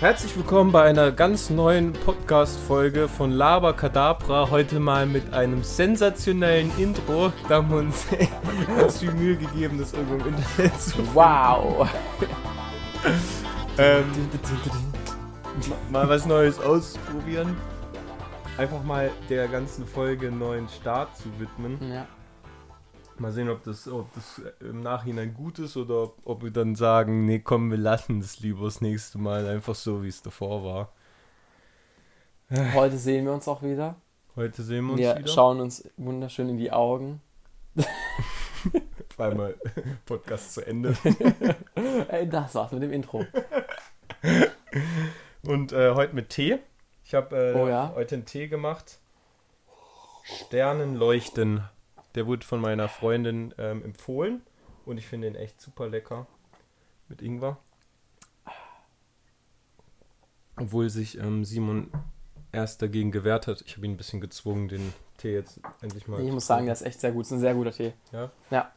Herzlich willkommen bei einer ganz neuen Podcast-Folge von Laber Kadabra. Heute mal mit einem sensationellen Intro. Da haben wir uns ganz viel Mühe gegeben, das irgendwo im Internet zu finden. Wow! ähm, mal was Neues ausprobieren. Einfach mal der ganzen Folge einen neuen Start zu widmen. Ja. Mal sehen, ob das, ob das im Nachhinein gut ist oder ob wir dann sagen, nee, komm, wir lassen das lieber das nächste Mal einfach so, wie es davor war. Heute sehen wir uns auch wieder. Heute sehen wir uns Wir wieder. schauen uns wunderschön in die Augen. Auf einmal Podcast zu Ende. Ey, das war's mit dem Intro. Und äh, heute mit Tee. Ich habe äh, Oh ja? heute einen Tee gemacht. Sternenleuchten. Der wurde von meiner Freundin ähm, empfohlen. Und ich finde den echt super lecker. Mit Ingwer. Obwohl sich ähm, Simon erst dagegen gewehrt hat. Ich habe ihn ein bisschen gezwungen, den Tee jetzt endlich mal Ich muss sagen, der ist echt sehr gut. Das ist ein sehr guter Tee. Ja? Ja,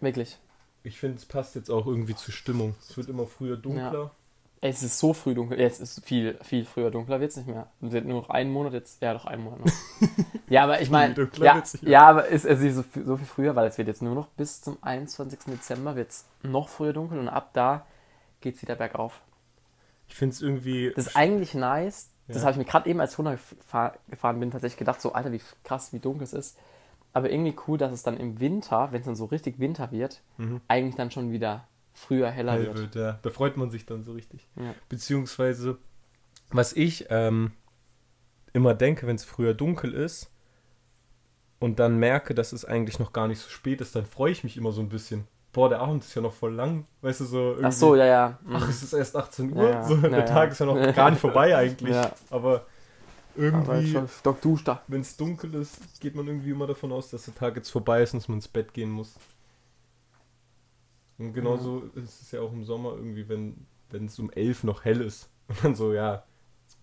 wirklich. Ich finde, es passt jetzt auch irgendwie zur Stimmung. Es wird immer früher dunkler. Ey, es ist so früh dunkel. Jetzt ist viel, viel früher dunkler wird's nicht mehr. Es wird nur noch einen Monat jetzt. Ja, doch einen Monat noch. ja, aber ich meine. Ja, ja, aber ist es ist so, viel- so viel früher, weil es wird jetzt nur noch bis zum 21. Dezember wird's noch früher dunkel und ab da geht's wieder bergauf. Ich finde es irgendwie. Das ist eigentlich nice. Das Ja. habe ich mir gerade eben, als ich runtergefahren bin, tatsächlich gedacht, so, Alter, wie krass, wie dunkel es ist. Aber irgendwie cool, dass es dann im Winter, wenn es dann so richtig Winter wird, Mhm. eigentlich dann schon wieder früher heller hell wird. wird. Ja. Da freut man sich dann so richtig. Ja. Beziehungsweise, was ich ähm, immer denke, wenn es früher dunkel ist und dann merke, dass es eigentlich noch gar nicht so spät ist, dann freue ich mich immer so ein bisschen. Boah, der Abend ist ja noch voll lang. Weißt du, so irgendwie. Ach so, ja, ja. Mhm. Ach, es ist erst 18 Ja, Uhr. ja. So, der Ja, Tag ja. ist ja noch gar nicht vorbei eigentlich. Aber irgendwie, wenn es dunkel ist, geht man irgendwie immer davon aus, dass der Tag jetzt vorbei ist und dass man ins Bett gehen muss. Und genauso ist es ja auch im Sommer irgendwie, wenn wenn es um 11 noch hell ist. Und dann so, ja,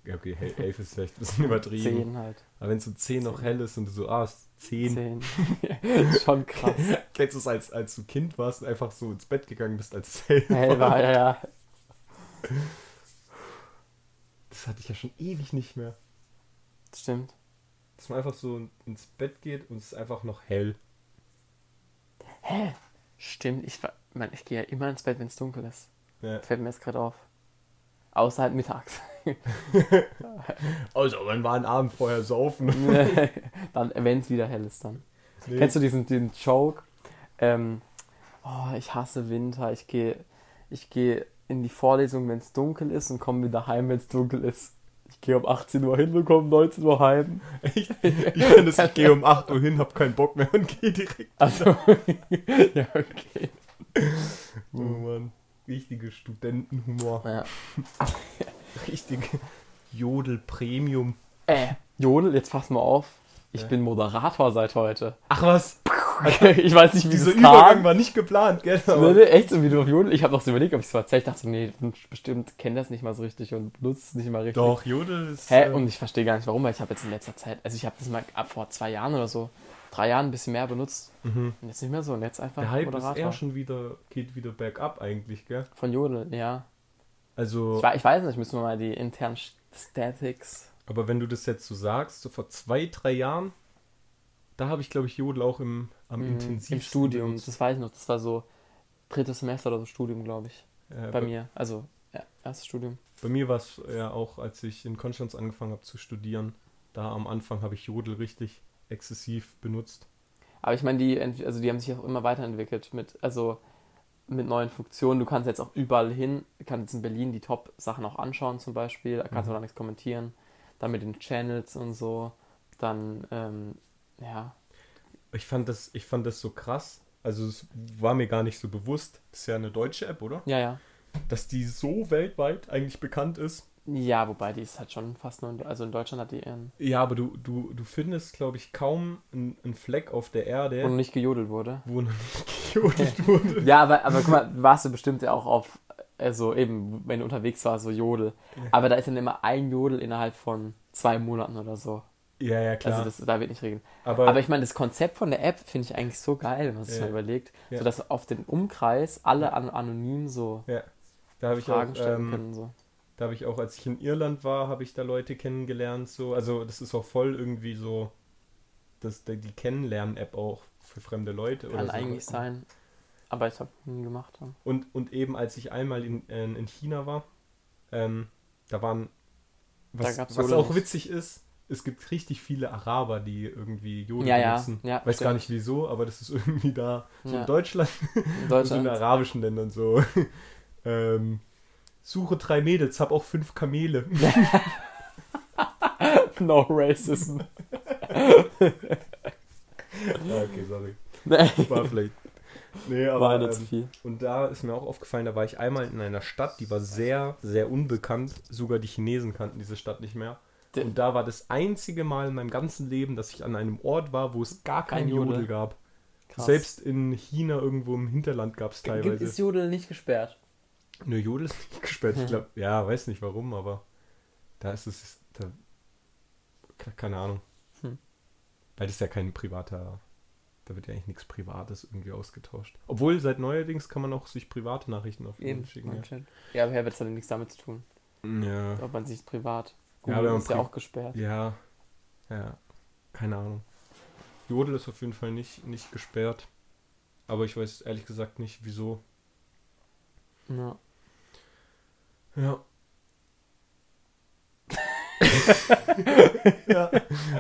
ja okay, hell- 11 ist vielleicht ein bisschen übertrieben. Zehn halt. Aber wenn es um 10 noch hell ist und du so, ah, es ist 10. Zehn. schon krass. Kennst du es, als, als du Kind warst und einfach so ins Bett gegangen bist, als es hell Hell war, ja, ja. Das hatte ich ja schon ewig nicht mehr. Stimmt. Dass man einfach so ins Bett geht und es ist einfach noch hell. Hä? Stimmt, ich, war- Mann, ich gehe ja immer ins Bett, wenn es dunkel ist. Ja. Fällt mir jetzt gerade auf. Außer halt mittags. Also, man war einen Abend vorher saufen. dann, wenn es wieder hell ist, dann. Nee. Kennst du diesen, diesen Joke? Ähm, oh, ich hasse Winter. Ich gehe ich gehe in die Vorlesung, wenn es dunkel ist und komme wieder heim, wenn es dunkel ist. Ich gehe um 18 Uhr hin und komme um 19 Uhr heim. Ich, ich ich gehe um 8 Uhr hin, hab keinen Bock mehr und gehe direkt. Also, ja, okay. Oh Mann. Richtige Studentenhumor. Ja. Richtige Jodel Premium. Äh, Jodel, jetzt pass mal auf. Ich Ja. bin Moderator seit heute. Ach was? Ich weiß nicht, wie Dieser das Übergang kam. war nicht geplant, gell? Nee, nee, echt so wie du auf Jodel. Ich habe noch so überlegt, ob ich es so erzählt. Ich dachte, so, nee, bestimmt kennt das nicht mal so richtig und benutzt es nicht mal richtig. Doch, Jodel ist. Hä? äh, Und ich verstehe gar nicht warum, weil ich habe jetzt in letzter Zeit, also ich habe das mal ab vor zwei Jahren oder so, drei Jahren ein bisschen mehr benutzt. mhm. Und jetzt nicht mehr so. Und jetzt einfach Der Hype ist Moderator. eher schon wieder, geht wieder bergab eigentlich, gell? Von Jodel, ja. Also, Ich, ich weiß nicht, müssen wir mal die internen Statics. aber wenn du das jetzt so sagst, so vor zwei, drei Jahren, da habe ich, glaube ich, Jodel auch im, am Mhm, intensivsten Im Studium, benutzt. das weiß ich noch. Das war so drittes Semester oder so Studium, glaube ich. Äh, Bei mir. Also, ja, erstes Studium. Bei mir war es ja auch, als ich in Konstanz angefangen habe zu studieren, da am Anfang habe ich Jodel richtig exzessiv benutzt. Aber ich meine, die, also die haben sich auch immer weiterentwickelt mit, also mit neuen Funktionen. Du kannst jetzt auch überall hin, du kannst jetzt in Berlin die Top-Sachen auch anschauen zum Beispiel, da kannst du Mhm. auch nichts kommentieren. Dann mit den Channels und so. Dann, ähm, ja. Ich fand das, ich fand das so krass. Also es war mir gar nicht so bewusst. Das ist ja eine deutsche App, oder? Ja, ja. Dass die so weltweit eigentlich bekannt ist. Ja, wobei die ist halt schon fast nur, in, also in Deutschland hat die ihren, Ja, aber du, du, du findest, glaube ich, kaum einen, Fleck auf der Erde, wo noch nicht gejodelt wurde. wo noch nicht gejodelt wurde. Ja, aber, aber guck mal, warst du bestimmt ja auch auf, also eben, wenn du unterwegs warst, so Jodel. Aber da ist dann immer ein Jodel innerhalb von zwei Monaten oder so. Ja, ja, klar. Also das, da wird nicht regeln. aber, Aber ich meine, das Konzept von der App finde ich eigentlich so geil, wenn man sich Ja. mal überlegt. Ja. So dass auf den Umkreis alle an anonym so ja, da habe ich Fragen auch stellen ähm, können. So. Da habe ich auch, als ich in Irland war, habe ich da Leute kennengelernt. So. Also das ist auch voll irgendwie so, das, die Kennenlernen-App auch für fremde Leute. Kann oder eigentlich so. sein. Aber ich habe nie gemacht. Und, und eben als ich einmal in, in, in China war, ähm, da waren, was, gab's was auch nicht. witzig ist, es gibt richtig viele Araber, die irgendwie Jodel Ja, ja, benutzen. ja, Weiß gar stimmt. nicht wieso, aber das ist irgendwie da, so Ja. in Deutschland In und in Deutschland. arabischen Ländern so. ähm, suche drei Mädels, hab auch fünf Kamele. no racism. Okay, sorry. War vielleicht. Nee, aber, War zu ähm, viel. Und da ist mir auch aufgefallen, da war ich einmal in einer Stadt, die war sehr, sehr unbekannt. Sogar die Chinesen kannten diese Stadt nicht mehr. Und da war das einzige Mal in meinem ganzen Leben, dass ich an einem Ort war, wo es gar kein Kein Jodel. Jodel gab. Krass. Selbst in China irgendwo im Hinterland gab es Gibt, teilweise. ist Jodel nicht gesperrt? Nö, Jodel ist nicht gesperrt. Ich glaube, ja, weiß nicht warum, aber da ist es. Da, ke- keine Ahnung. Hm. Weil das ist ja kein privater. Da wird ja eigentlich nichts Privates irgendwie ausgetauscht. Obwohl, seit neuerdings kann man auch sich private Nachrichten auf. Jodel schicken. Ja. Ja, aber Herbert hat nichts damit zu tun. Ja. Ob man sich privat. Ja, Google man ist ja auch gesperrt. Ja. Ja. Keine Ahnung. Jodel ist auf jeden Fall nicht, nicht gesperrt. Aber ich weiß ehrlich gesagt nicht, wieso. Ja. Ja. ja.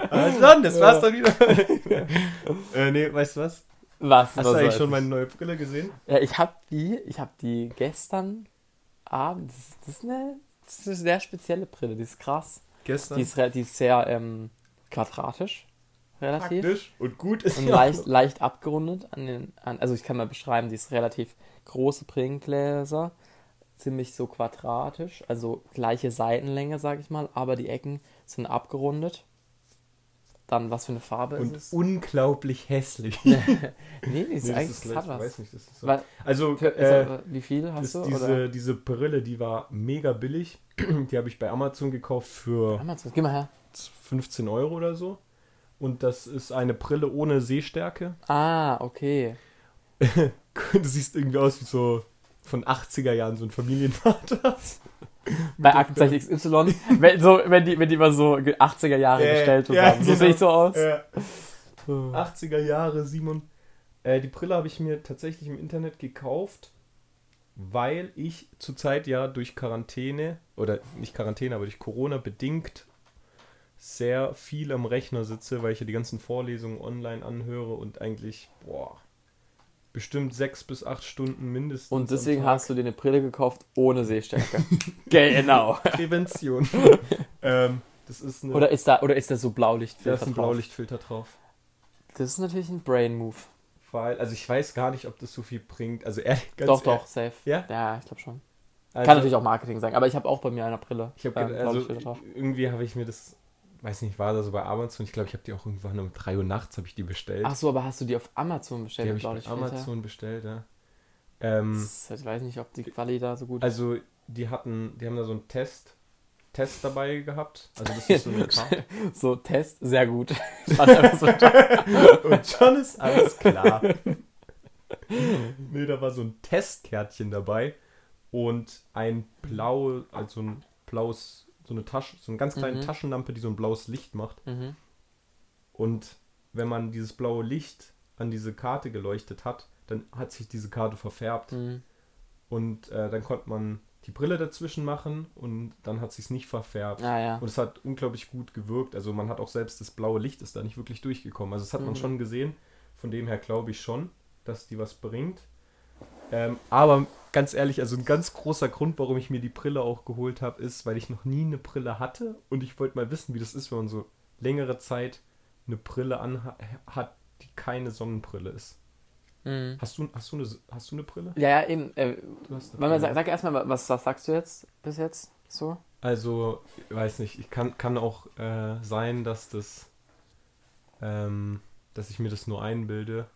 Also dann, das war's dann wieder. äh, nee, weißt du was? Was? Hast was du eigentlich schon meine neue Brille gesehen? Ja, ich habe die, ich habe die gestern Abend. Das, ist- das ist eine, das ist eine sehr spezielle Brille. Die ist krass. Gestern. Die ist, die ist sehr ähm, quadratisch, relativ. praktisch und gut ist Und leicht, leicht abgerundet an den, an, also ich kann mal beschreiben, die ist relativ große Brillengläser, ziemlich so quadratisch, also gleiche Seitenlänge, sag ich mal, aber die Ecken sind abgerundet. Dann, was für eine Farbe und ist es? unglaublich hässlich. nee, die ist Nee, eigentlich, das hat was. weiß nicht, das ist so. Weil- Also, Für, äh, wie viel hast du? diese, oder? diese Brille, die war mega billig. Die habe ich bei Amazon gekauft für Amazon, geh mal her. 15 Euro oder so. Und das ist eine Brille ohne Sehstärke. Ah, okay. Du siehst irgendwie aus wie so von 80er Jahren so ein Familienvater. Bei Aktenzeichen XY, wenn, so, wenn, die, wenn die mal so 80er Jahre Äh, gestellt ja, haben. So genau. sehe ich so aus. So. 80er Jahre, Simon. Äh, die Brille habe ich mir tatsächlich im Internet gekauft, weil ich zurzeit ja durch Quarantäne, oder nicht Quarantäne, aber durch Corona bedingt sehr viel am Rechner sitze, weil ich ja die ganzen Vorlesungen online anhöre und eigentlich, boah, bestimmt sechs bis acht Stunden mindestens. Und deswegen am Tag. hast du dir eine Brille gekauft ohne Sehstärke. genau. Prävention. ähm, das ist eine, Oder ist da, oder ist da so da Blaulichtfilter ist ein drauf? Blaulichtfilter drauf. Das ist natürlich ein Brain Move. Weil, also ich weiß gar nicht, ob das so viel bringt. Also ehrlich, ganz doch, ehrlich, doch, safe. Ja? Ja, ich glaube schon. Also, Kann natürlich auch Marketing sein, aber ich habe auch bei mir eine Brille. Ich habe ähm, also Blaulichtfilter drauf. irgendwie habe ich mir das, weiß nicht, war da so bei Amazon. Ich glaube, ich habe die auch irgendwann um 3 Uhr nachts habe ich die bestellt. Ach so, aber hast du die auf Amazon die bestellt? habe mit ich Blaulichtfilter? Amazon bestellt, ja. Ähm, Das, ich weiß nicht, ob die Quali da so gut also die hatten, die haben da so einen Test, Test dabei gehabt. Also das ist so eine Karte. ist. So, Test, sehr gut. So, Und schon ist alles klar. nee, da war so ein Testkärtchen dabei und ein blau, also ein blaues, so eine Tasche, so eine ganz kleine Mhm. Taschenlampe, die so ein blaues Licht macht. mhm. Und wenn man dieses blaue Licht an diese Karte geleuchtet hat, dann hat sich diese Karte verfärbt. Mhm. Und äh, dann konnte man die Brille dazwischen machen und dann hat sich nicht verfärbt. Ah ja. Und es hat unglaublich gut gewirkt. Also man hat auch selbst das blaue Licht ist da nicht wirklich durchgekommen. Also das hat man Mhm. schon gesehen. Von dem her glaube ich schon, dass die was bringt. Ähm, aber ganz ehrlich, also ein ganz großer Grund, warum ich mir die Brille auch geholt habe, ist, weil ich noch nie eine Brille hatte und ich wollte mal wissen, wie das ist, wenn man so längere Zeit eine Brille anhat, die keine Sonnenbrille ist. Mhm. Hast du, hast du, eine, hast du eine Brille? Ja, ja, eben. Äh, Brille. sag, sag erstmal, was, was sagst du jetzt bis jetzt so? Also, ich weiß nicht, ich kann, kann auch äh, sein, dass das, ähm, dass ich mir das nur einbilde.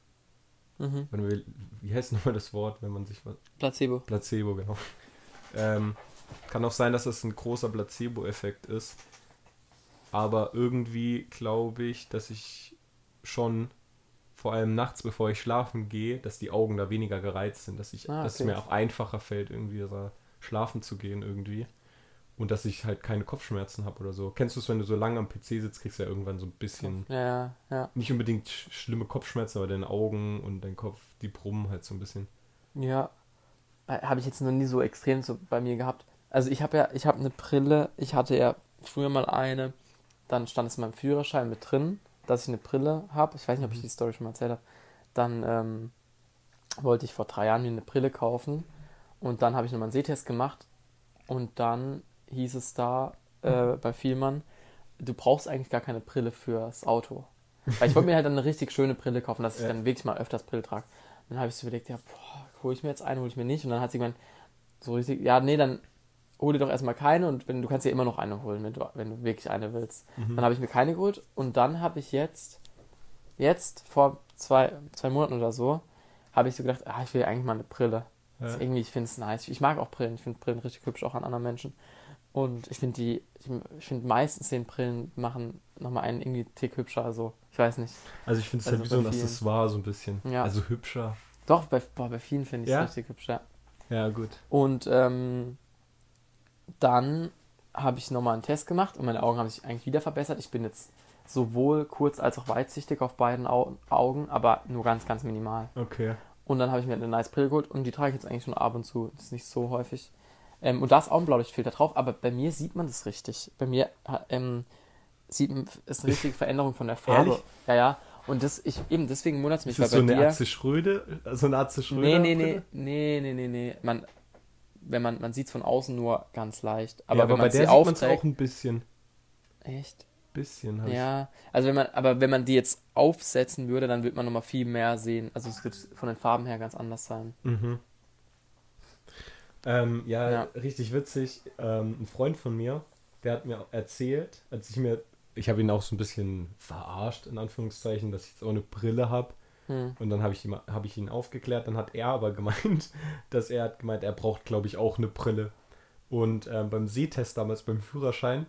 Mhm. Wenn wir, wie heißt nochmal das Wort, wenn man sich was. Placebo. Placebo, genau. Ähm, kann auch sein, dass das ein großer Placebo-Effekt ist. Aber irgendwie glaube ich, dass ich schon, vor allem nachts, bevor ich schlafen gehe, dass die Augen da weniger gereizt sind, dass, ich, Ah, dass es okay. mir auch einfacher fällt, irgendwie da schlafen zu gehen irgendwie. Und dass ich halt keine Kopfschmerzen habe oder so. Kennst du es, wenn du so lange am PC sitzt, kriegst du ja irgendwann so ein bisschen, Ja, ja, ja. nicht unbedingt sch schlimme Kopfschmerzen, aber deine Augen und dein Kopf, die brummen halt so ein bisschen. Ja. Äh, Habe ich jetzt noch nie so extrem so bei mir gehabt. Also ich habe ja, ich habe eine Brille, ich hatte ja früher mal eine, dann stand es in meinem Führerschein mit drin, dass ich eine Brille habe. Ich weiß nicht, ob ich die Story schon mal erzählt habe. Dann ähm, wollte ich vor drei Jahren mir eine Brille kaufen und dann habe ich nochmal einen Sehtest gemacht und dann hieß es da äh, bei Vielmann, du brauchst eigentlich gar keine Brille fürs Auto. Weil ich wollte mir halt dann eine richtig schöne Brille kaufen, dass ich Ja. dann wirklich mal öfters Brille trage. Dann habe ich so überlegt, ja, boah, hole ich mir jetzt eine, hole ich mir nicht. Und dann hat sie gemeint, so richtig, ja, nee, dann hol dir doch erstmal keine und wenn, du kannst dir immer noch eine holen, wenn du, wenn du wirklich eine willst. Dann habe ich mir keine geholt und dann habe ich jetzt, jetzt vor zwei, zwei Monaten oder so, habe ich so gedacht, ah, ich will eigentlich mal eine Brille. Ja. Irgendwie, ich finde es nice. Ich mag auch Brillen. Ich finde Brillen richtig hübsch, auch an anderen Menschen. Und ich finde die, ich, finde meistens den Brillen machen nochmal einen irgendwie Tick hübscher. Also, ich weiß nicht. Also ich finde es Also halt wie bei so ein. Accessoire so ein bisschen. Ja. Also hübscher. Doch, bei, boah, bei vielen finde ich es Ja? richtig hübsch, ja. Ja, gut. Und ähm, dann habe ich nochmal einen Test gemacht und meine Augen haben sich eigentlich wieder verbessert. Ich bin jetzt sowohl kurz- als auch weitsichtig auf beiden Au Augen, aber nur ganz, ganz minimal. Okay. Und dann habe ich mir eine nice Brille geholt und die trage ich jetzt eigentlich schon ab und zu. Das ist nicht so häufig. Ähm, und da ist auch ein Blaulichtfilter drauf, aber bei mir sieht man das richtig. Bei mir ähm, sieht man, ist eine richtige Veränderung von der Farbe. Ehrlich? Ja, ja. Und das, ich, eben deswegen wundert es mich, Ist das weil so bei eine. Atze Schröde? So eine Atze Schröde? Nee, nee, nee, nee, nee, nee, nee. Man, wenn man, man sieht es von außen nur ganz leicht. Aber, Aber, ja, wenn aber bei man der sie sieht man es auch ein bisschen. Echt? Bisschen. ich- Ja. Also wenn man, aber wenn man die jetzt aufsetzen würde, dann würde man nochmal viel mehr sehen. Also es wird von den Farben her ganz anders sein. Mhm. Ähm, ja, Ja. richtig witzig. Ähm, ein Freund von mir, der hat mir erzählt, als ich mir, ich habe ihn auch so ein bisschen verarscht, in Anführungszeichen, dass ich jetzt auch eine Brille habe. Hm. Und dann habe ich, ihm- hab ich ihn aufgeklärt. Dann hat er aber gemeint, dass er hat gemeint, er braucht, glaube ich, auch eine Brille. Und ähm, beim Sehtest damals, beim Führerschein,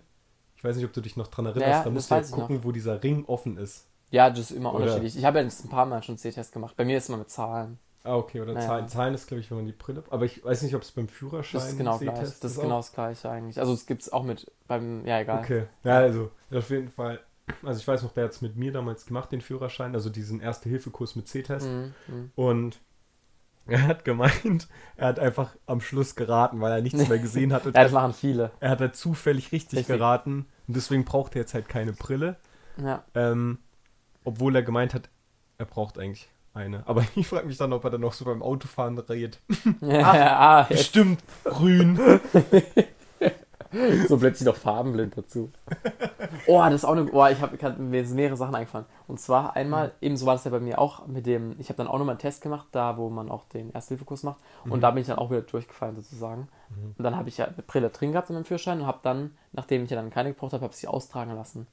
ich weiß nicht, ob du dich noch dran erinnerst, Ja, da musst du ich gucken, wo dieser Ring offen ist. Ja, das ist immer Oder- unterschiedlich. Ich habe ja jetzt ein paar Mal schon C-Test gemacht. Bei mir ist es immer mit Zahlen. Ah, okay, oder Naja. Zahlen. Zahlen ist, glaube ich, wenn man die Brille. Aber ich weiß nicht, ob es beim Führerschein. Das ist genau gleich. Das ist auch- genau das gleiche eigentlich. Also es gibt es auch mit beim, ja egal. Okay, ja, also auf jeden Fall. Also ich weiß noch, der hat es mit mir damals gemacht, den Führerschein, also diesen Erste-Hilfe-Kurs mit C-Test. Mhm, mhm. Und er hat gemeint, er hat einfach am Schluss geraten, weil er nichts mehr gesehen hat. Ja, das machen viele. er hat halt zufällig richtig, Richtig. geraten. Und deswegen braucht er jetzt halt keine Brille. Ja. Ähm, obwohl er gemeint hat, er braucht eigentlich eine. Aber ich frage mich dann, ob er dann noch so beim Autofahren redet. ah, jetzt Bestimmt grün. so plötzlich noch farbenblind dazu. Oh, das ist auch eine. Oh, ich habe mir sind mehrere Sachen eingefallen. Und zwar einmal, ebenso war das ja bei mir auch mit dem. Ich habe dann auch nochmal einen Test gemacht, da wo man auch den Ersthilfekurs macht. Und da bin ich dann auch wieder durchgefallen sozusagen. Und dann habe ich ja eine Brille drin gehabt in meinem Führerschein und habe dann, nachdem ich ja dann keine gebraucht habe, habe ich sie austragen lassen.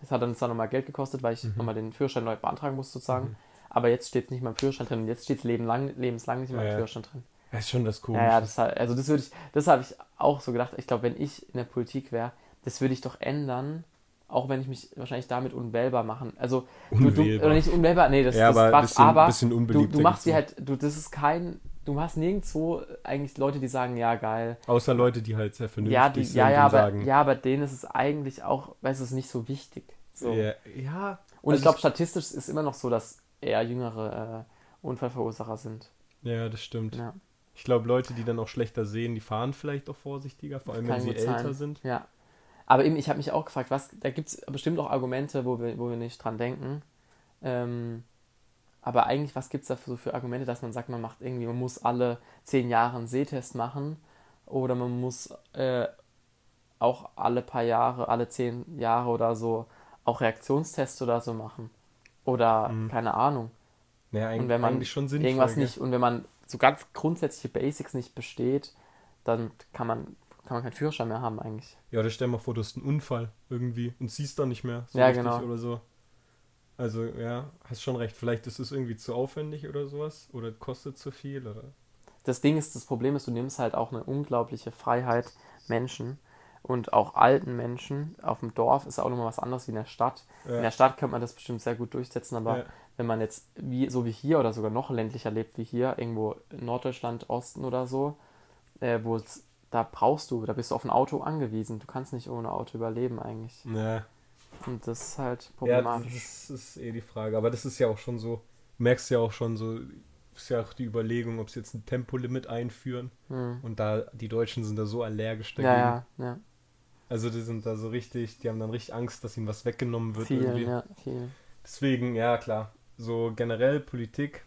Das hat dann zwar nochmal Geld gekostet, weil ich nochmal den Führerschein neu beantragen musste sozusagen. Aber jetzt steht es nicht in meinem Führerschein drin. Jetzt steht es lebenslang, lebenslang nicht meinem Ja, ja. Führerschein drin. Das ist schon das Komische. Ja, ja, das, also das würde ich, das habe ich auch so gedacht. Ich glaube, wenn ich in der Politik wäre, das würde ich doch ändern, auch wenn ich mich wahrscheinlich damit unwählbar machen. Also du, du Unwählbar. oder nicht unwählbar, nee, das, Ja, das aber ist Quatsch, bisschen- aber bisschen du, du machst dir halt, du, das ist kein, du hast nirgendwo eigentlich Leute, die sagen, ja geil. Außer Leute, die halt sehr vernünftig Ja, die, sind ja, ja, und aber, sagen. ja, aber denen ist es eigentlich auch, weißt du, es ist nicht so wichtig. So. Ja, ja. Und also ich glaube, statistisch ist immer noch so, dass eher jüngere äh, Unfallverursacher sind. Ja, das stimmt. Ja. Ich glaube, Leute, die dann auch schlechter sehen, die fahren vielleicht auch vorsichtiger, vor allem wenn sie älter sein. sind. Ja. Aber eben, ich habe mich auch gefragt, was, da gibt es bestimmt auch Argumente, wo wir, wo wir nicht dran denken. Ähm, aber eigentlich, was gibt es da für, so für Argumente, dass man sagt, man macht irgendwie, man muss alle zehn Jahre einen Sehtest machen oder man muss äh, auch alle paar Jahre, alle zehn Jahre oder so auch Reaktionstests oder so machen. Oder Mhm. keine Ahnung. Naja, eigentlich, Und wenn man sinnvoll. irgendwas nicht, und wenn man so ganz grundsätzliche Basics nicht besteht, dann kann man, kann man keinen Führerschein mehr haben eigentlich. Ja, oder stell mal vor, du hast einen Unfall irgendwie und siehst dann nicht mehr so Ja, richtig genau. oder so. Also, ja, hast schon recht. Vielleicht ist es irgendwie zu aufwendig oder sowas oder kostet zu viel oder. Das Ding ist, das Problem ist, du nimmst halt auch eine unglaubliche Freiheit Menschen und auch alten Menschen. Auf dem Dorf ist auch nochmal was anderes wie in der Stadt. Ja. In der Stadt könnte man das bestimmt sehr gut durchsetzen, aber Ja. wenn man jetzt wie, so wie hier oder sogar noch ländlicher lebt wie hier, irgendwo in Norddeutschland, Osten oder so, äh, wo es da brauchst du, da bist du auf ein Auto angewiesen. Du kannst nicht ohne Auto überleben eigentlich. Ja. Und das ist halt Ja, problematisch. das ist eh die Frage. Aber das ist ja auch schon so, du merkst ja auch schon so, ist ja auch die Überlegung, ob sie jetzt ein Tempolimit einführen. Hm. Und da, die Deutschen sind da so allergisch dagegen. Ja, ja, ja. Also die sind da so richtig, die haben dann richtig Angst, dass ihnen was weggenommen wird. Vielen, irgendwie. ja, vielen. Deswegen, ja klar, so generell Politik,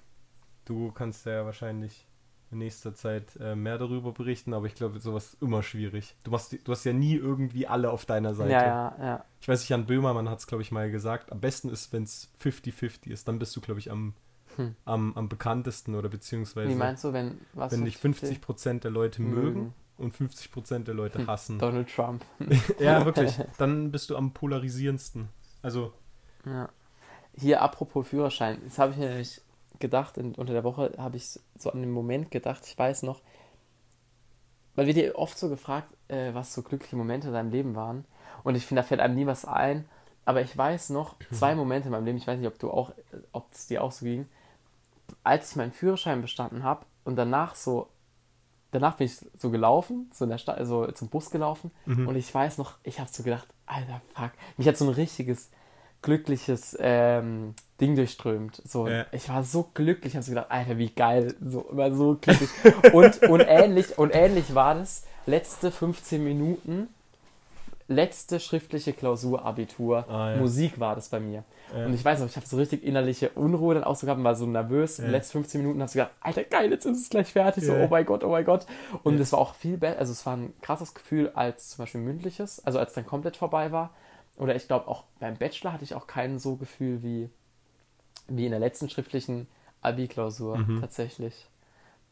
du kannst ja wahrscheinlich in nächster Zeit äh, mehr darüber berichten, aber ich glaube, sowas ist immer schwierig. Du, machst, du hast ja nie irgendwie alle auf deiner Seite. Ja, ja, ja. Ich weiß nicht, Jan Böhmermann hat es, glaube ich, mal gesagt, am besten ist, wenn es 50-50 ist, dann bist du, glaube ich, am, Hm. am, am bekanntesten oder beziehungsweise, Wie meinst du, wenn was wenn dich 50% der Leute Mögen. mögen und 50% der Leute Hm. hassen. Donald Trump. ja, wirklich. Dann bist du am polarisierendsten. Also, Ja. Hier apropos Führerschein, das habe ich mir nämlich gedacht, in, unter der Woche habe ich so an den Moment gedacht, ich weiß noch, weil wir dir oft so gefragt, äh, was so glückliche Momente in deinem Leben waren. Und ich finde, da fällt einem nie was ein. Aber ich weiß noch zwei Momente in meinem Leben, ich weiß nicht, ob du auch, ob es dir auch so ging, als ich meinen Führerschein bestanden habe und danach so, danach bin ich so gelaufen, so in der Stadt, also zum Bus gelaufen Mhm. und ich weiß noch, ich habe so gedacht, alter Fuck, mich hat so ein richtiges glückliches ähm, Ding durchströmt. So, Ja. ich war so glücklich, habe so gedacht, Alter, wie geil, so immer so glücklich. und, und ähnlich und ähnlich war das letzte 15 Minuten, letzte schriftliche Klausur Abitur, Ah, ja. Musik war das bei mir. Ja. Und ich weiß noch, ich habe so richtig innerliche Unruhe dann auch so gehabt und war so nervös. In Ja. den letzten 15 Minuten habe ich gedacht, Alter, geil, jetzt ist es gleich fertig. So, oh mein Gott, oh mein Gott. Und es war auch viel besser, also es war ein krasses Gefühl als zum Beispiel mündliches, also als dann komplett vorbei war. Oder ich glaube auch beim Bachelor hatte ich auch kein so Gefühl wie, wie in der letzten schriftlichen Abi-Klausur Mhm. tatsächlich.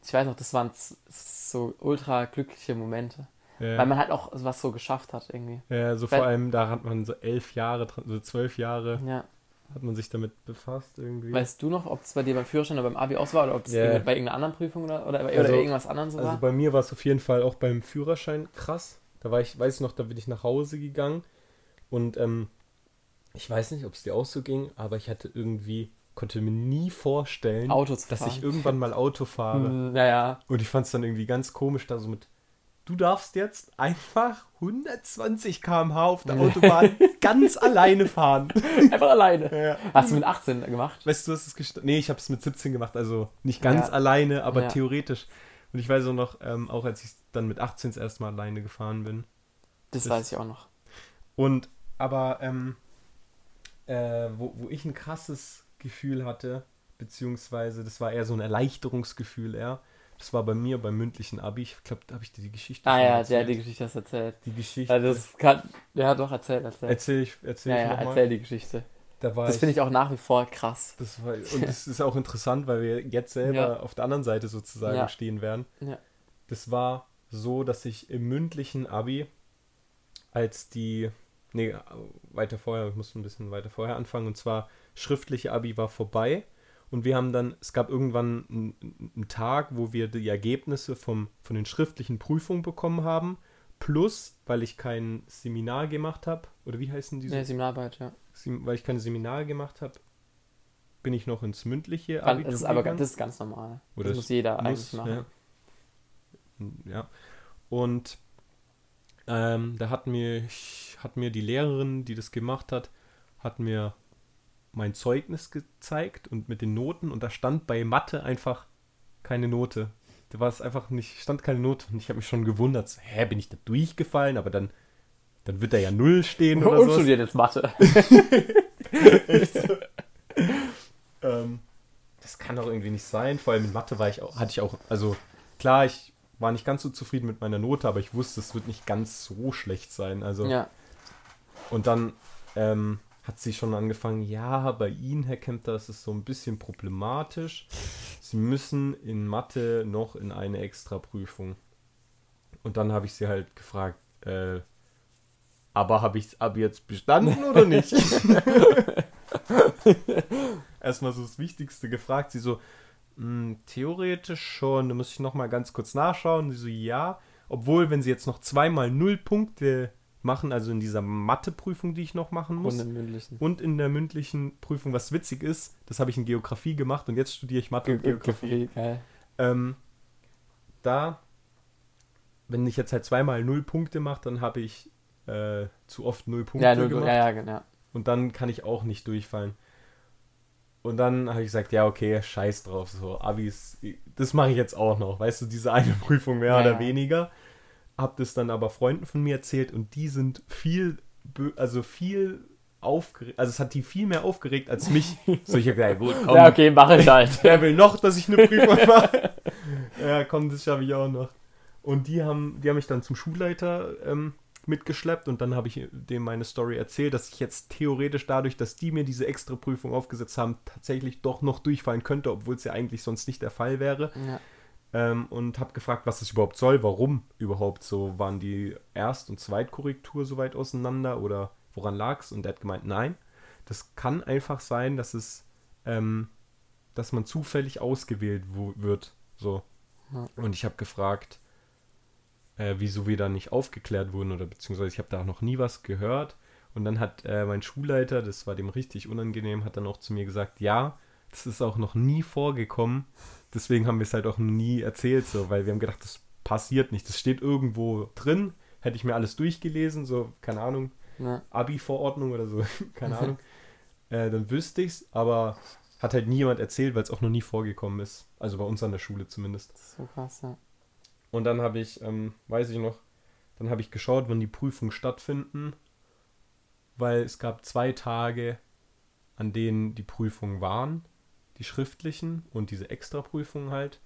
Ich weiß noch, das waren so ultra glückliche Momente. Ja. Weil man halt auch was so geschafft hat irgendwie. Ja, so Weil- vor allem, da hat man so elf Jahre, so zwölf Jahre Ja. hat man sich damit befasst irgendwie. Weißt du noch, ob es bei dir beim Führerschein oder beim Abi aus war oder ob es Ja. bei irgendeiner anderen Prüfung oder, oder, oder Also- irgendwas anderem so also war? bei mir war es auf jeden Fall auch beim Führerschein krass. Da war ich, weiß ich noch, da bin ich nach Hause gegangen und ähm, ich weiß nicht, ob es dir auch so ging, aber ich hatte irgendwie, konnte mir nie vorstellen, dass fahren. ich irgendwann mal Auto fahre. Hm, Naja, Und ich fand es dann irgendwie ganz komisch, da so mit, du darfst jetzt einfach 120 km/h auf der Autobahn ganz alleine fahren. einfach alleine. Ja. Hast du mit 18 gemacht? Weißt du, hast es gest Nee, ich habe es mit 17 gemacht, also nicht ganz Ja. alleine, aber Ja. theoretisch. Und ich weiß auch noch, ähm, auch als ich dann mit 18 das erste Mal alleine gefahren bin. Das, Das- weiß ich auch noch. Und, aber, ähm, äh, wo, wo ich ein krasses Gefühl hatte, beziehungsweise das war eher so ein Erleichterungsgefühl eher, das war bei mir beim mündlichen Abi. Ich glaube, da habe ich dir die Geschichte Ah ja, der erzählt. die Geschichte hast du erzählt. die Geschichte. Ja, das kann, ja doch, erzähl, erzähl. erzähl ich, erzähl ja, ich ja, nochmal. erzähl die Geschichte. Da Das finde ich auch nach wie vor krass. Das war, und das ist auch interessant, weil wir jetzt selber Ja. auf der anderen Seite sozusagen Ja. stehen werden. Ja. Das war so, dass ich im mündlichen Abi, als die, nee, weiter vorher, ich muss ein bisschen weiter vorher anfangen, und zwar schriftliche Abi war vorbei und wir haben dann, es gab irgendwann einen, einen Tag, wo wir die Ergebnisse vom, von den schriftlichen Prüfungen bekommen haben, plus, weil ich kein Seminar gemacht habe, oder wie heißen diese? Ja, Seminararbeit, ja. Sem- weil ich keine Seminare gemacht habe, bin ich noch ins mündliche Ganz, das ist aber gegangen. das ist ganz normal. Oder das muss jeder Muss, eigentlich machen. Ja. ja. Und ähm, da hat mir, hat mir die Lehrerin, die das gemacht hat, hat mir mein Zeugnis gezeigt und mit den Noten und da stand bei Mathe einfach keine Note. Da war es einfach nicht, stand keine Note und ich habe mich schon gewundert, so, hä, bin ich da durchgefallen, aber dann, dann wird da ja Null stehen oder so. studiert jetzt Mathe. ähm, das kann doch irgendwie nicht sein. Vor allem in Mathe war ich auch, hatte ich auch, also klar, ich war nicht ganz so zufrieden mit meiner Note, aber ich wusste, es wird nicht ganz so schlecht sein. Also ja. und dann ähm, hat sie schon angefangen, ja, bei Ihnen, Herr Kempter, ist es so ein bisschen problematisch. Sie müssen in Mathe noch in eine Extraprüfung. Und dann habe ich sie halt gefragt, äh, aber habe ich Abi jetzt bestanden oder nicht? Erstmal so das Wichtigste gefragt. Sie so, "Hm, theoretisch schon. Da muss ich nochmal ganz kurz nachschauen. Sie so, ja. Obwohl, wenn sie jetzt noch zweimal null Punkte machen, also in dieser Matheprüfung, die ich noch machen muss, Und und in der mündlichen Prüfung, was witzig ist, das habe ich in Geografie gemacht und jetzt studiere ich Mathe und Geografie. Geografie, geil. Ähm, da wenn ich jetzt halt zweimal null Punkte mache, dann habe ich äh, zu oft null Punkte Ja, null, gemacht. ja, ja, genau. Und dann kann ich auch nicht durchfallen. Und dann habe ich gesagt, ja, okay, scheiß drauf, so Abis, das mache ich jetzt auch noch. Weißt du, diese eine Prüfung mehr Ja, oder weniger. Hab das dann aber Freunden von mir erzählt und die sind viel, bö- also viel aufgeregt, also es hat die viel mehr aufgeregt als mich. so, ich hab gesagt, ja, gut, komm, Ja, okay, mach ich halt. Wer will noch, dass ich eine Prüfung mache? ja, komm, das schaffe ich auch noch. Und die haben, die haben mich dann zum Schulleiter ähm, mitgeschleppt und dann habe ich dem meine Story erzählt, dass ich jetzt theoretisch dadurch, dass die mir diese extra Prüfung aufgesetzt haben, tatsächlich doch noch durchfallen könnte, obwohl es ja eigentlich sonst nicht der Fall wäre. Ja. Ähm, und habe gefragt, was das überhaupt soll, warum überhaupt so waren die Erst- und Zweitkorrektur so weit auseinander oder woran lag's? Und er hat gemeint, nein, das kann einfach sein, dass es, ähm, dass man zufällig ausgewählt wird, so. Ja. Und ich habe gefragt, äh, wieso wir da nicht aufgeklärt wurden oder beziehungsweise ich habe da noch nie was gehört. Und dann hat äh, mein Schulleiter, das war dem richtig unangenehm, hat dann auch zu mir gesagt, ja, das ist auch noch nie vorgekommen. Deswegen haben wir es halt auch nie erzählt, so, weil wir haben gedacht, das passiert nicht. Das steht irgendwo drin. Hätte ich mir alles durchgelesen, so, keine Ahnung, Ja. Abi-Verordnung oder so, keine Ahnung. Äh, dann wüsste ich's, aber hat halt nie jemand erzählt, weil es auch noch nie vorgekommen ist. Also bei uns an der Schule zumindest. So krass, ja. Und dann habe ich, ähm, weiß ich noch, dann habe ich geschaut, wann die Prüfungen stattfinden, weil es gab zwei Tage, an denen die Prüfungen waren, die schriftlichen und diese Extraprüfungen halt.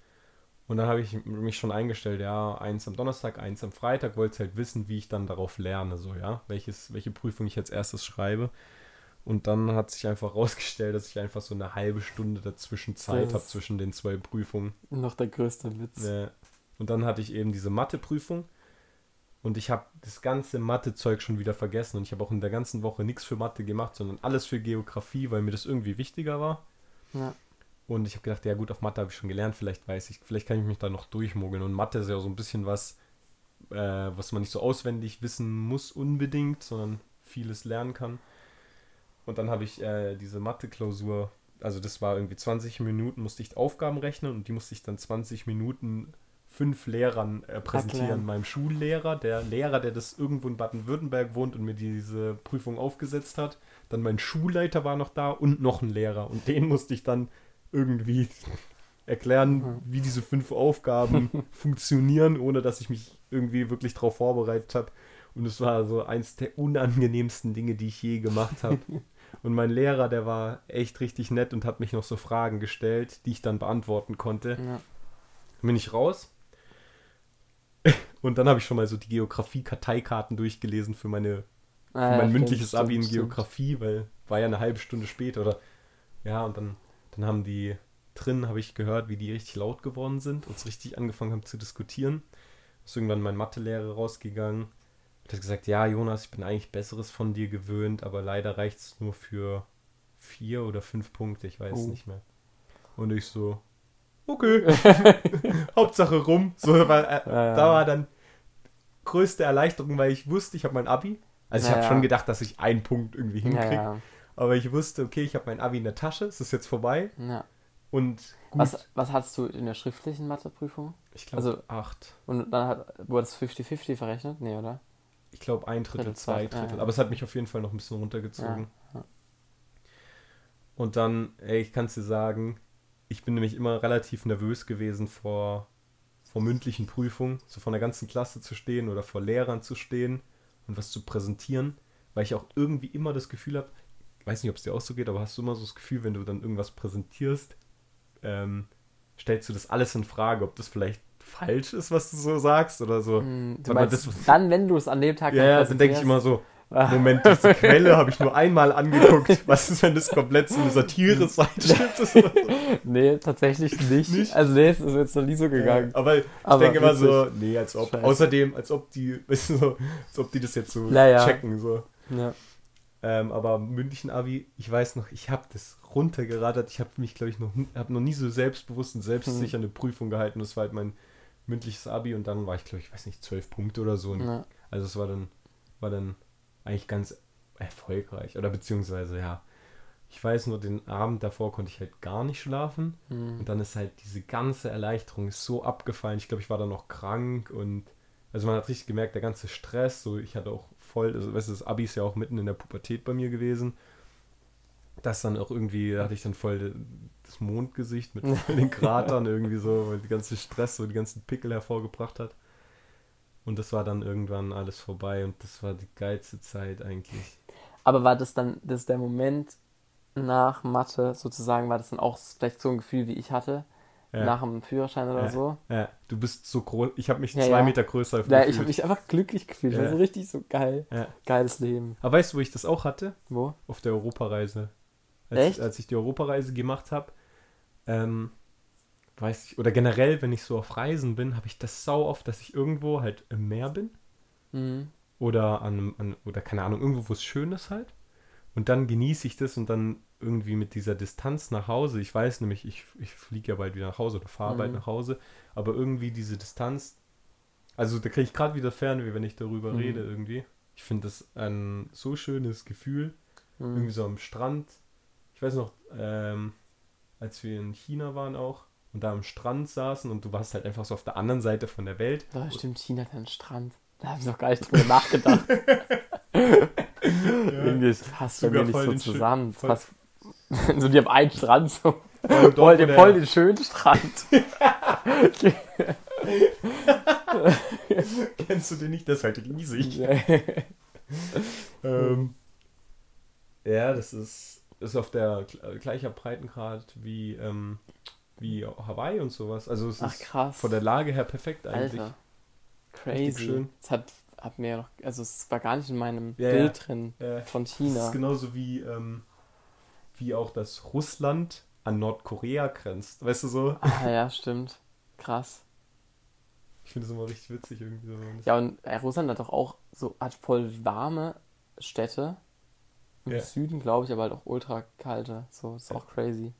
Und dann habe ich mich schon eingestellt, ja, eins am Donnerstag, eins am Freitag, wollte halt wissen, wie ich dann darauf lerne, so, ja, welches, welche Prüfung ich als erstes schreibe. Und dann hat sich einfach rausgestellt, dass ich einfach so eine halbe Stunde dazwischen Zeit habe, zwischen den zwei Prüfungen. Noch der größte Witz. Ja. Und dann hatte ich eben diese Mathe-Prüfung und ich habe das ganze Mathe-Zeug schon wieder vergessen und ich habe auch in der ganzen Woche nichts für Mathe gemacht, sondern alles für Geografie, weil mir das irgendwie wichtiger war. Ja. Und ich habe gedacht, ja gut, auf Mathe habe ich schon gelernt, vielleicht weiß ich, vielleicht kann ich mich da noch durchmogeln. Und Mathe ist ja so ein bisschen was, äh, was man nicht so auswendig wissen muss unbedingt, sondern vieles lernen kann. Und dann habe ich äh, diese Mathe-Klausur, also das war irgendwie 20 Minuten, musste ich Aufgaben rechnen und die musste ich dann 20 Minuten fünf Lehrern äh, präsentieren. Erklären. Meinem Schullehrer, der Lehrer, der das irgendwo in Baden-Württemberg wohnt und mir diese Prüfung aufgesetzt hat. Dann mein Schulleiter war noch da und noch ein Lehrer. Und den musste ich dann irgendwie erklären, Mhm. wie diese fünf Aufgaben funktionieren, ohne dass ich mich irgendwie wirklich darauf vorbereitet habe. Und es war so eins der unangenehmsten Dinge, die ich je gemacht habe. Und mein Lehrer, der war echt richtig nett und hat mich noch so Fragen gestellt, die ich dann beantworten konnte. Ja. Dann bin ich raus. Und dann habe ich schon mal so die Geografie-Karteikarten durchgelesen für meine für Ah, mein mündliches stimmt, Abi in stimmt. Geografie, weil war ja eine halbe Stunde später oder ja, und dann, dann haben die drin, habe ich gehört, wie die richtig laut geworden sind und so richtig angefangen haben zu diskutieren. Ist irgendwann mein Mathelehrer rausgegangen und hat gesagt, ja, Jonas, ich bin eigentlich Besseres von dir gewöhnt, aber leider reicht es nur für vier oder fünf Punkte, ich weiß Oh. nicht mehr. Und ich so, okay, Hauptsache rum. So, weil, äh, Ja, ja. Da war dann größte Erleichterung, weil ich wusste, ich habe mein Abi. Also ich habe schon gedacht, dass ich einen Punkt irgendwie hinkriege. Aber ich wusste, okay, ich habe mein Abi in der Tasche, es ist jetzt vorbei. ja. Und gut, Was, was hattest du in der schriftlichen Matheprüfung? ich glaube also- acht. Und dann hat, wurde es 50-50 verrechnet? Nee, oder? Ich glaube ein Drittel, Drittel, zwei Drittel. Aber es hat mich auf jeden Fall noch ein bisschen runtergezogen. Und dann, ey, ich kann es dir sagen, ich bin nämlich immer relativ nervös gewesen vor, vor mündlichen Prüfungen, so vor der ganzen Klasse zu stehen oder vor Lehrern zu stehen und was zu präsentieren, weil ich auch irgendwie immer das Gefühl habe, ich weiß nicht, ob es dir auch so geht, aber hast du immer so das Gefühl, wenn du dann irgendwas präsentierst, ähm, stellst du das alles in Frage, ob das vielleicht falsch ist, was du so sagst oder so. Man meinst, das- dann, wenn du es an dem Tag ja, dann denke ich immer so, Moment, diese Quelle habe ich nur einmal angeguckt. Was ist, wenn das komplett so eine Satire-Seite ist? so? Nee, tatsächlich nicht. Nicht? Also nee, es ist jetzt noch nie so gegangen. Aber ich Aber denke immer so, nee, als ob. Scheiße. Außerdem, als ob die, weißt du, so, als ob die das jetzt so Naja. checken. So. Ja. Ähm, aber mündlichen Abi, ich weiß noch, ich habe das runtergerattert. Ich habe mich, glaube ich, noch, habe noch nie so selbstbewusst und selbstsicher eine Prüfung gehalten. Das war halt mein mündliches Abi und dann war ich, glaube ich, weiß nicht, zwölf Punkte oder so. Ja. Also es war dann, war dann eigentlich ganz erfolgreich. Oder beziehungsweise, ja. Ich weiß nur, den Abend davor konnte ich halt gar nicht schlafen. Hm. Und dann ist halt diese ganze Erleichterung so abgefallen. Ich glaube, ich war dann noch krank und Also man hat richtig gemerkt, der ganze Stress, so ich hatte auch voll, also weißt du, das Abi ist ja auch mitten in der Pubertät bei mir gewesen. Das dann auch irgendwie, da hatte ich dann voll das Mondgesicht mit den Kratern irgendwie so, weil die ganze Stress so die ganzen Pickel hervorgebracht hat. Und das war dann irgendwann alles vorbei und das war die geilste Zeit eigentlich. Aber war das dann, das der Moment nach Mathe sozusagen, war das dann auch vielleicht so ein Gefühl, wie ich hatte, Ja. nach dem Führerschein oder Ja. so? Ja, du bist so groß, ich habe mich Ja, zwei. Meter größer Ja, ich gefühlt. habe mich einfach glücklich gefühlt. Das Ja. war so richtig so geil. Geiles Leben. Aber weißt du, wo ich das auch hatte? Wo? Auf der Europareise. Als, Echt? als ich die Europareise gemacht habe, ähm, weiß ich, oder generell, wenn ich so auf Reisen bin, habe ich das sau oft, dass ich irgendwo halt im Meer bin Mhm. oder an, an oder keine Ahnung, irgendwo, wo es schön ist halt. Und dann genieße ich das und dann irgendwie mit dieser Distanz nach Hause. Ich weiß nämlich, ich, ich fliege ja bald wieder nach Hause oder fahre bald Mhm. nach Hause, aber irgendwie diese Distanz, also da kriege ich gerade wieder Fernweh, wenn ich darüber Mhm. rede irgendwie. Ich finde das ein so schönes Gefühl, Mhm. irgendwie so am Strand. Ich weiß noch, ähm, als wir in China waren auch und da am Strand saßen und du warst halt einfach so auf der anderen Seite von der Welt. Da stimmt, China hat einen Strand. Da habe ich noch gar nicht drüber nachgedacht. Irgendwie passt bei mir nicht voll so zusammen. voll- Passt, so, die haben einen Strand, so. Voll, wo den, voll den schönen Strand. Kennst du den nicht? Das ist halt riesig. ja, Ähm, ja, das ist, ist auf der gl- gleicher Breitengrad wie, ähm, wie Hawaii und sowas. Also es Ach ist krass. von der Lage her perfekt eigentlich. Alter. Richtig Crazy. schön. Es hat, hat mir noch, also es war gar nicht in meinem Ja, Bild ja. drin Äh, von Das China. ist genauso wie, ähm, wie auch das Russland an Nordkorea grenzt. Weißt du so? Ah ja, stimmt. Krass. Ich finde das immer richtig witzig irgendwie so. Ja, und äh, Russland hat doch auch so, hat voll warme Städte. Im Ja. Süden, glaube ich, aber halt auch ultra kalte. So, ist Ja. auch crazy.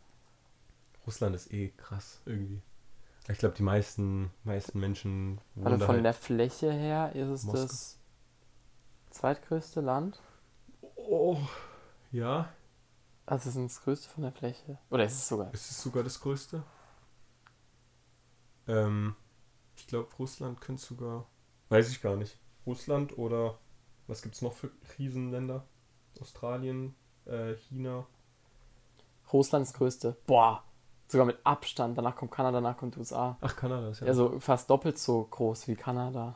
Russland ist eh krass irgendwie. Ich glaube, die meisten, meisten Menschen wohnen Also von halt. der Fläche her ist es Moskau. das zweitgrößte Land. Oh, ja. Also es ist das größte von der Fläche. Oder ist es sogar? Ist es sogar das größte? Ähm, ich glaube, Russland könnte sogar. Weiß ich gar nicht. Russland oder was gibt es noch für Krisenländer? Australien, äh, China. Russland ist das größte. Boah. Sogar mit Abstand. Danach kommt Kanada, danach kommt USA. Ach, Kanada ist ja. Also fast doppelt so groß wie Kanada.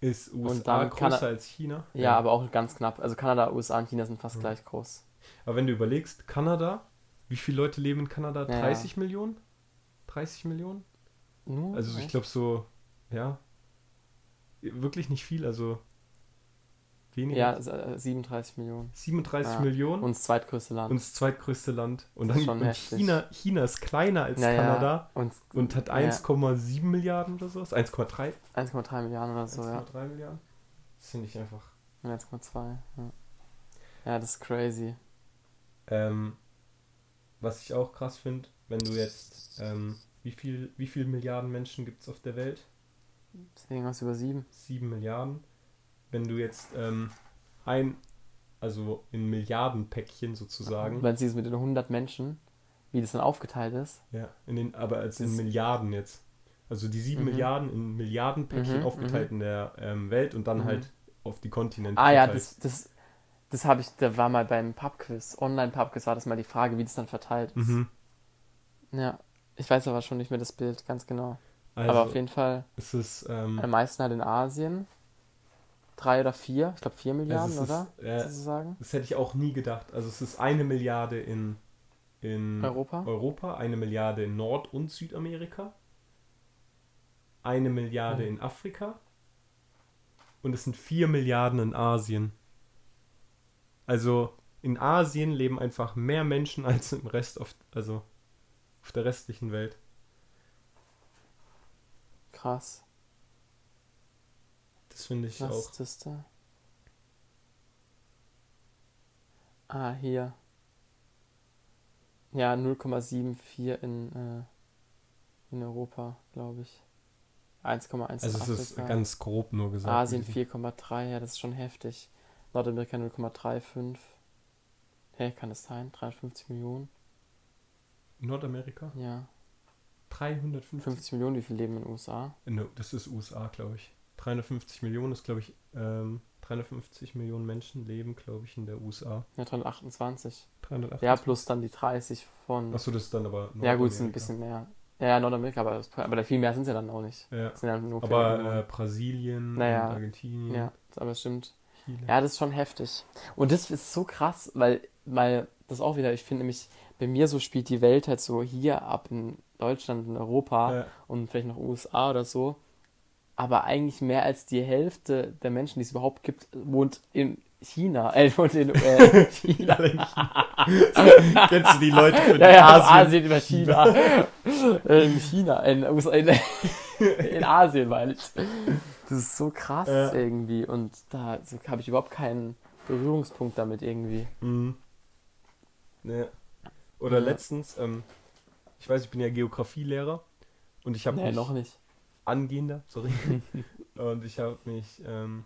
ist USA und dann größer Kana- als China? Ja, aber auch ganz knapp. Also Kanada, USA und China sind fast Mhm. gleich groß. Aber wenn du überlegst, Kanada, wie viele Leute leben in Kanada? Ja, ja. 30 Millionen? 30 Millionen? Nur? Also ich glaube so, ja, wirklich nicht viel, also weniger. Ja, s- äh, 37 Millionen. 37 Ja. Millionen Und das zweitgrößte Land. und das zweitgrößte Land. Und dann und. China, China ist kleiner als Ja, ja. Kanada Und und hat Ja. 1,7 Milliarden oder sowas. 1,3? 1,3 Milliarden oder so, ja. 1,3 Milliarden. Das finde ich einfach. 1,2. Ja. ja, das ist crazy. Ähm, was ich auch krass finde, wenn du jetzt, ähm, wie viel, wie viel Milliarden Menschen gibt es auf der Welt? Ist irgendwas über 7. 7 Milliarden. Wenn du jetzt ähm, ein, also in Milliardenpäckchen sozusagen, Wenn sie es mit den 100 Menschen, wie das dann aufgeteilt ist. ja, in den, aber als in Milliarden jetzt. Also die 7 Mhm. Milliarden in Milliardenpäckchen Mhm, aufgeteilt in der ähm, Welt und dann Mhm. halt auf die Kontinente. Ah ja, verteilt. das, das, das habe ich, da war mal beim Pubquiz, Online-Pubquiz war das mal die Frage, wie das dann verteilt ist. Mhm. Ja, ich weiß aber schon nicht mehr das Bild ganz genau. Also aber auf jeden Fall es ist, ähm, am meisten halt in Asien. Drei oder vier, ich glaube vier Milliarden, es ist, oder? äh, Sozusagen. das hätte ich auch nie gedacht. Also es ist eine Milliarde in, in Europa? Europa, eine Milliarde in Nord- und Südamerika, eine Milliarde Mhm. in Afrika und es sind vier Milliarden in Asien. Also in Asien leben einfach mehr Menschen als im Rest auf, also auf der restlichen Welt. Krass. Das finde ich Was auch. ist das da? Ah, hier. Ja, 0,74 in, äh, in Europa, glaube ich. 1,1 Also es ist Afrika. ganz grob nur gesagt. Asien gewesen. 4,3, ja, das ist schon heftig. Nordamerika 0,35. Hä, kann das sein? 53 Millionen? Nordamerika? Ja. 350. 50 Millionen, wie viel leben in den USA? No, das ist USA, glaube ich. 350 Millionen ist, glaube ich, ähm, 350 Millionen Menschen leben, glaube ich, in der USA. Ja, 328. 380. Ja, plus dann die 30 von. Achso, das ist dann aber. ja, gut, sind ein Nordamerika. bisschen mehr. Ja, ja, Nordamerika, aber, das- aber viel mehr sind sie dann auch nicht. Ja. Das sind ja nur Aber äh, Brasilien, Naja. Argentinien, ja, aber es stimmt. Chile. Ja, das ist schon heftig. Und das ist so krass, weil, weil das auch wieder, ich finde nämlich, bei mir so spielt die Welt halt so hier ab in Deutschland, in Europa Ja. und vielleicht noch USA oder so. Aber eigentlich mehr als die Hälfte der Menschen, die es überhaupt gibt, wohnt in China. Äh, wohnt in äh, China. Kennst du die Leute für ja, ja, Asien? Asien, über China. in China, in, in, in Asien, meine ich. Das ist so krass Ja. irgendwie. Und da so, habe ich überhaupt keinen Berührungspunkt damit irgendwie. Mhm. Ja. Oder Ja. letztens, ähm, ich weiß, ich bin ja Geografielehrer und ich habe Nee, mich noch nicht. Angehender, sorry, und ich habe mich, ähm,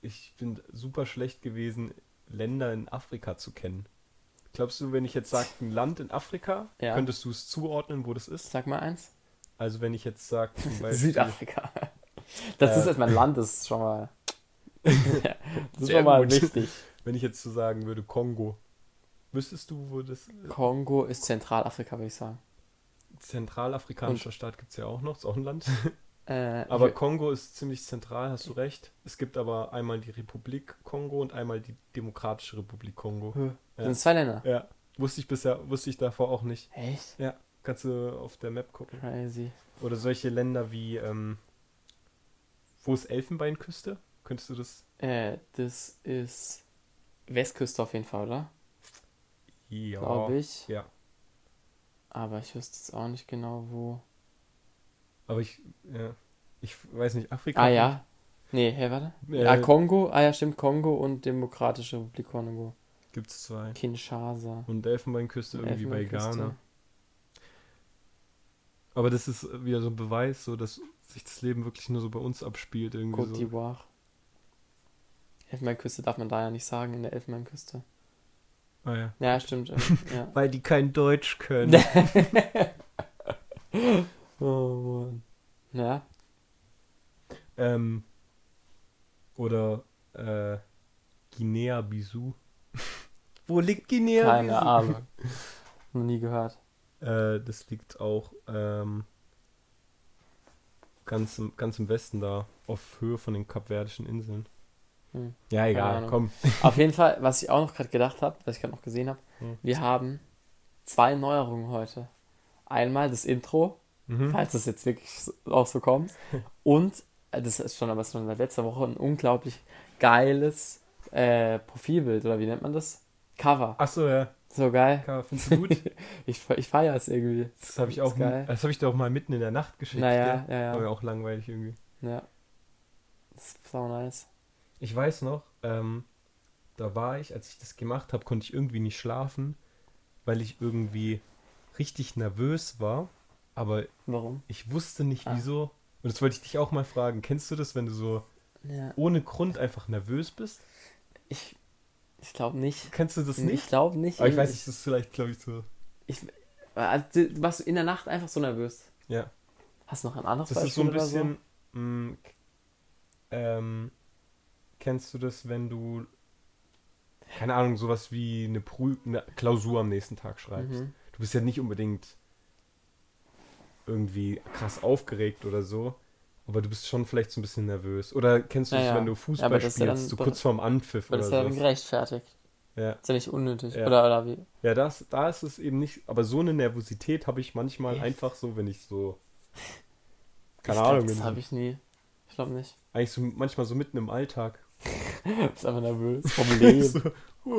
ich bin super schlecht gewesen, Länder in Afrika zu kennen. Glaubst du, wenn ich jetzt sage, ein Land in Afrika, Ja. könntest du es zuordnen, wo das ist? Sag mal eins. Also wenn ich jetzt sage, Südafrika. Das Äh. ist erstmal ein Land, das ist schon mal. das ist schon mal gut. wichtig. wenn ich jetzt so sagen würde, Kongo, wüsstest du, wo das Kongo ist Zentralafrika, würde ich sagen. Zentralafrikanischer Staat gibt es ja auch noch, ist auch ein Land. Äh, Aber Kongo ist ziemlich zentral, hast du recht. Es gibt aber einmal die Republik Kongo und einmal die Demokratische Republik Kongo. Hö, Ja. Sind zwei Länder? Ja, wusste ich bisher, wusste ich davor auch nicht. Echt? Ja, kannst du auf der Map gucken. Crazy. Oder solche Länder wie, ähm, wo ist Elfenbeinküste? Könntest du das? Äh, das ist Westküste auf jeden Fall, oder? Ja. Glaube ich. Ja, Aber ich wüsste jetzt auch nicht genau wo. aber ich, ja, ich weiß nicht, Afrika. Ah ja. Nee, hä, warte. Äh, ah, Kongo. Ah ja, stimmt. Kongo und Demokratische Republik Kongo. Gibt es zwei. Kinshasa. Und Elfenbeinküste irgendwie bei Elfenbeinküste. Ghana. Aber das ist wieder so ein Beweis, so dass sich das Leben wirklich nur so bei uns abspielt irgendwie Côte so. d'Ivoire. Elfenbeinküste darf man da ja nicht sagen in der Elfenbeinküste. Ah, ja. Ja, stimmt. ja. Weil die kein Deutsch können. oh Mann. Ja, ähm, oder äh, Guinea-Bissau. Wo liegt Guinea-Bissau? keine Ahnung. Noch nie gehört. Äh, das liegt auch ähm, ganz, im, ganz im Westen da, auf Höhe von den Kapverdischen Inseln. Hm. Ja, egal, komm. Auf jeden Fall, was ich auch noch gerade gedacht habe, was ich gerade noch gesehen habe, Hm. wir haben zwei Neuerungen heute. Einmal das Intro, Mhm. falls es jetzt wirklich so- auch so kommt. Und, äh, das ist schon aber schon seit letzter Woche, ein unglaublich geiles äh, Profilbild, oder wie nennt man das? Cover. Achso, ja. So geil. Karl, Findest du gut? Ich, ich feiere es irgendwie. Das habe ich auch. geil. Das habe ich dir auch mal mitten in der Nacht geschickt. Naja, ja, ja. War ja auch langweilig irgendwie. Ja. Das ist sau nice. Ich weiß noch, ähm, da war ich, als ich das gemacht habe, konnte ich irgendwie nicht schlafen, weil ich irgendwie richtig nervös war. Aber Warum? ich wusste nicht Ah. wieso. Und das wollte ich dich auch mal fragen. Kennst du das, wenn du so Ja. ohne Grund einfach nervös bist? Ich, ich glaube nicht. Kennst du das Ich nicht? glaube nicht. Aber ich weiß nicht, das ist vielleicht, glaube ich, so. Ich, also, du- warst du in der Nacht einfach so nervös? Ja. Hast du noch ein anderes Das ist so ein Beispiel oder bisschen. mh, ähm, kennst du das, wenn du. Keine Ahnung, sowas wie eine, Prü eine Klausur am nächsten Tag schreibst? Mhm. Du bist ja nicht unbedingt irgendwie krass aufgeregt oder so, aber du bist schon vielleicht so ein bisschen nervös. Oder kennst du Ja, das, ja. wenn du Ja, Fußball das ja spielst, dann so kurz vorm Anpfiff oder das ist ja dann so? gerechtfertigt. Ja, Ist ja nicht unnötig. Ja. Oder, oder wie? ja das, da ist es eben nicht, aber so eine Nervosität habe ich manchmal einfach so, wenn ich so, keine ich glaub, Ahnung, Das wenn habe ich, ich nie. Ich glaube nicht. eigentlich so manchmal so mitten im Alltag. Bist einfach nervös. Vom Leben. So,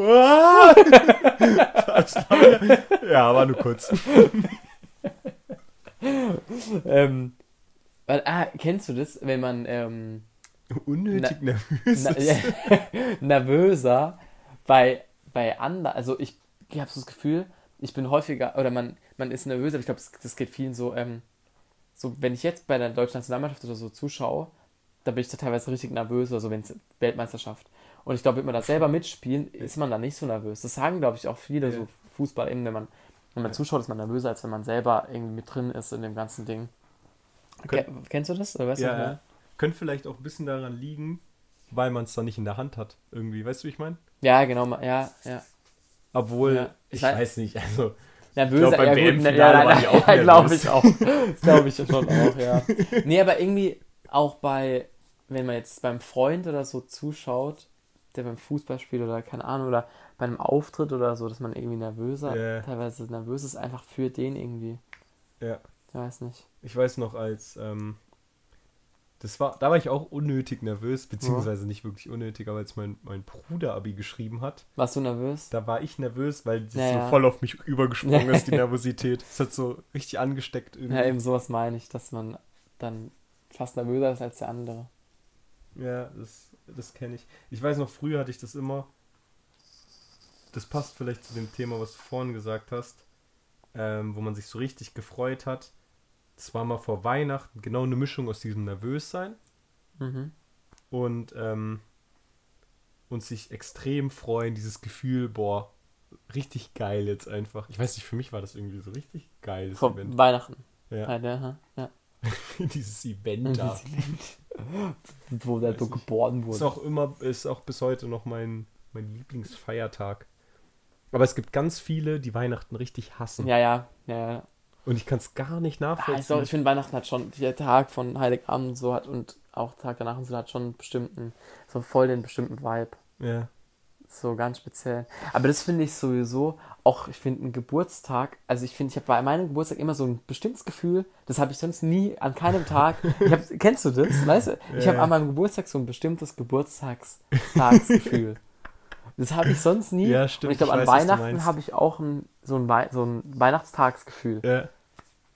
ja, war nur kurz. ähm, weil, ah, kennst du das, wenn man ähm, Unnötig nervös. na, ist. nervöser bei, bei anderen, also ich, ich habe so das Gefühl, ich bin häufiger, oder man, man ist nervöser, aber ich glaube, das, das geht vielen so, ähm, so, wenn ich jetzt bei der deutschen Nationalmannschaft oder so zuschaue, da bin ich da teilweise richtig nervös, oder so, wenn es Weltmeisterschaft. Und ich glaube, wenn man da selber mitspielen, ist man da nicht so nervös. Das sagen, glaube ich, auch viele Ja. so Fußball eben, wenn man, wenn man Ja. zuschaut, ist man nervöser, als wenn man selber irgendwie mit drin ist in dem ganzen Ding. Ke- Kennst du das? Oder weißt du, Ja, ich ja. könnte vielleicht auch ein bisschen daran liegen, weil man es dann nicht in der Hand hat. Irgendwie, weißt du, wie ich meine? Ja, genau, ja, ja. Obwohl, Ja, ich sei- weiß nicht, also. Nervöser, glaub, beim ja, gut, ne, ja, nein, auch ja, glaube ich auch. Das glaube ich schon auch, ja. Nee, aber irgendwie auch bei, wenn man jetzt beim Freund oder so zuschaut, der beim Fußballspiel oder keine Ahnung, oder bei einem Auftritt oder so, dass man irgendwie nervöser, Ja. teilweise nervös ist, einfach für den irgendwie. Ja. Ich weiß nicht. Ich weiß noch, als, ähm, das war, da war ich auch unnötig nervös, beziehungsweise nicht wirklich unnötig, aber als mein, mein Bruder Abi geschrieben hat, Warst du nervös? da war ich nervös, weil das Ja, ja. so voll auf mich übergesprungen ist, die Nervosität. Es hat so richtig angesteckt irgendwie. Ja, eben sowas meine ich, dass man dann fast nervöser ist als der andere. Ja, das, das kenne ich. Ich weiß noch, früher hatte ich das immer. Das passt vielleicht zu dem Thema, was du vorhin gesagt hast, ähm, wo man sich so richtig gefreut hat. Das war mal vor Weihnachten genau eine Mischung aus diesem Nervössein Mhm. und, ähm, und sich extrem freuen, dieses Gefühl, boah, richtig geil jetzt einfach. Ich weiß nicht, für mich war das irgendwie so richtig geiles Vor Event. Weihnachten. Ja, Ja, ja. dieses Event da. Wo der so geboren Ist wurde. auch immer, ist auch bis heute noch mein, mein Lieblingsfeiertag. Aber es gibt ganz viele, die Weihnachten richtig hassen. Ja, ja, ja, ja. Und ich kann es gar nicht nachvollziehen. ich, glaub, ich finde Weihnachten hat schon, der Tag von Heiligabend und so hat und auch Tag danach und so hat schon einen bestimmten, so voll den bestimmten Vibe. ja. So ganz speziell. Aber das finde ich sowieso, auch ich finde einen Geburtstag, also ich finde, ich habe bei meinem Geburtstag immer so ein bestimmtes Gefühl, das habe ich sonst nie an keinem Tag. Ich hab, kennst du das? Weißt du? Ich habe an meinem Geburtstag so ein bestimmtes Geburtstagsgefühl. Das habe ich sonst nie. Ja, stimmt, Und ich glaube, an weiß, Weihnachten habe ich auch ein, so, ein Wei so ein Weihnachtstagsgefühl. ja.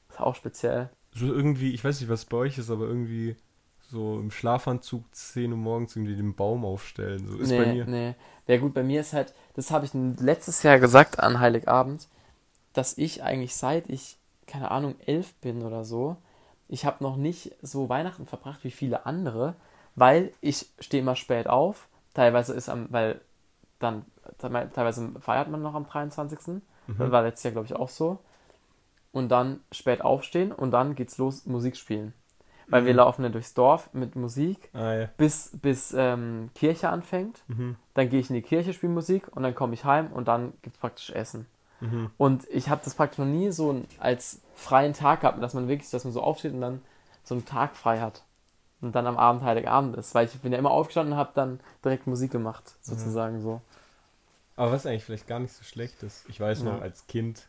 Das ist auch speziell. So irgendwie, ich weiß nicht, was bei euch ist, aber irgendwie so im Schlafanzug 10 Uhr morgens irgendwie den Baum aufstellen. So ist nee, bei mir. Nee. Ja gut, bei mir ist halt, das habe ich letztes Jahr gesagt an Heiligabend, dass ich eigentlich seit ich, keine Ahnung, elf bin oder so, ich habe noch nicht so Weihnachten verbracht wie viele andere, weil ich stehe immer spät auf. Teilweise ist am, weil dann, teilweise feiert man noch am 23. Das war letztes Jahr, glaube ich, auch so. Und dann spät aufstehen und dann geht's los, Musik spielen. Weil wir Mhm. laufen dann durchs Dorf mit Musik Ah, ja. bis, bis ähm, Kirche anfängt. Mhm. Dann gehe ich in die Kirche, spiele Musik und dann komme ich heim und dann gibt es praktisch Essen. Mhm. Und ich habe das praktisch noch nie so als freien Tag gehabt, dass man wirklich, dass man so aufsteht und dann so einen Tag frei hat. Und dann am Abend Heiligabend ist. Weil ich bin ja immer aufgestanden und habe dann direkt Musik gemacht, sozusagen so. Aber was eigentlich vielleicht gar nicht so schlecht ist. Ich weiß noch, Ja. als Kind,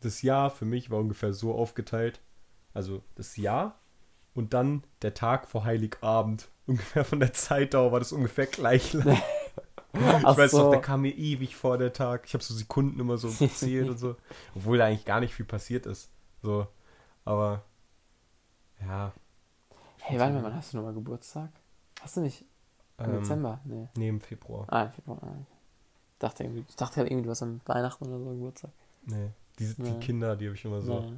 das Jahr für mich war ungefähr so aufgeteilt. Also das Jahr und dann der Tag vor Heiligabend. Ungefähr von der Zeitdauer war das ungefähr gleich lang. Ich Ach weiß noch, so. der kam mir ewig vor der Tag. Ich habe so Sekunden immer so gezählt und so. Obwohl da eigentlich gar nicht viel passiert ist. So. Aber ja. Hey, warte mal, wann hast du nochmal Geburtstag? Hast du nicht im Ähm, Dezember? Nee. Nee, im Februar. Ah, im Februar. Ah. Ich dachte irgendwie, ich dachte irgendwie, du hast am Weihnachten oder so Geburtstag. Nee. Die, die Ja. Kinder, die habe ich immer so. Ja.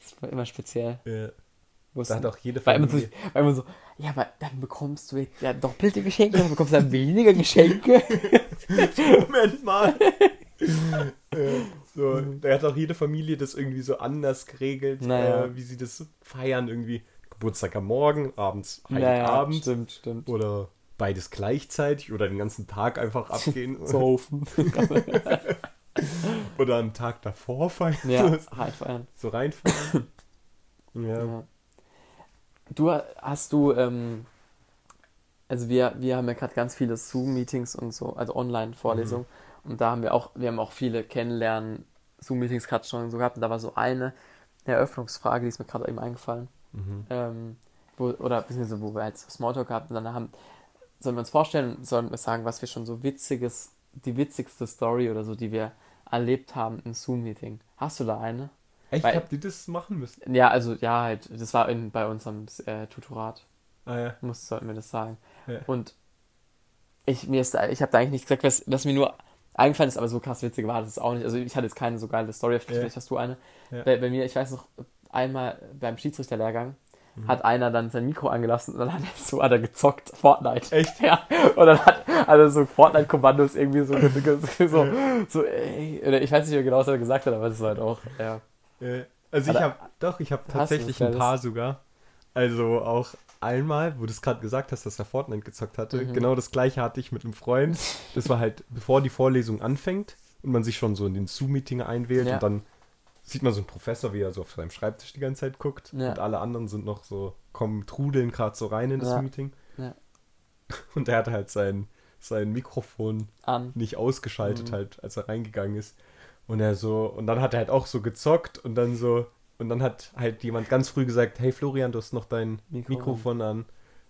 Das war immer speziell. Äh, Wussten- da hat auch jede War immer, so, Familie. war immer so, ja, aber dann bekommst du jetzt ja doppelte Geschenke, dann bekommst du dann weniger Geschenke. Moment mal. äh, so, da hat auch jede Familie das irgendwie so anders geregelt, Naja. äh, wie sie das feiern. Irgendwie Geburtstag am Morgen, abends Naja, Heiligabend stimmt, stimmt. oder beides gleichzeitig oder den ganzen Tag einfach abgehen Saufen. oder am Tag davor feiern. ja, halt feiern. So reinfallen. ja. Ja. Du hast du, ähm, also wir, wir haben ja gerade ganz viele Zoom-Meetings und so, also Online-Vorlesungen. Und da haben wir auch, wir haben auch viele Kennenlernen, Zoom-Meetings gerade schon so gehabt. Und da war so eine Eröffnungsfrage, die ist mir gerade eben eingefallen. Mhm. ähm, wo, oder beziehungsweise wo wir halt Smalltalk hatten, dann haben, sollen wir uns vorstellen, sollen wir sagen, was wir schon so witziges, die witzigste Story oder so, die wir erlebt haben im Zoom-Meeting. Hast du da eine? Echt, Weil- habt ihr das machen müssen? Ja, also ja, halt, das war in, bei unserem äh, Tutorat, Ah ja. muss, sollten wir das sagen. Ja. Und ich, mir ist, da- ich habe da eigentlich nichts gesagt, was, was mir nur eingefallen ist, aber so krass witzig war das ist auch nicht. Also ich hatte jetzt keine so geile Story, vielleicht hast du eine. Ja. Bei, bei mir, ich weiß noch, einmal beim Schiedsrichterlehrgang Mhm. hat einer dann sein Mikro angelassen und dann hat er so hat er gezockt, Fortnite. Echt? Ja. Und dann hat, er so Fortnite-Kommandos irgendwie so, so, so, ey, oder ich weiß nicht mehr genau, was er gesagt hat, aber das war halt auch, ja. Äh, also ich habe doch, ich habe tatsächlich ein paar sogar. Also auch einmal, wo du es gerade gesagt hast, dass er Fortnite gezockt hatte, Mhm. genau das gleiche hatte ich mit einem Freund. Das war halt, bevor die Vorlesung anfängt und man sich schon so in den Zoom-Meeting einwählt Ja. und dann sieht man so einen Professor, wie er so auf seinem Schreibtisch die ganze Zeit guckt Ja. und alle anderen sind noch so, kommen, trudeln gerade so rein in das Ja. Meeting. Und er hatte halt sein, sein Mikrofon An. nicht ausgeschaltet Mhm. halt, als er reingegangen ist. Und er so, und dann hat er halt auch so gezockt und dann so, und dann hat halt jemand ganz früh gesagt, hey Florian, du hast noch dein Mikro Mikrofon an.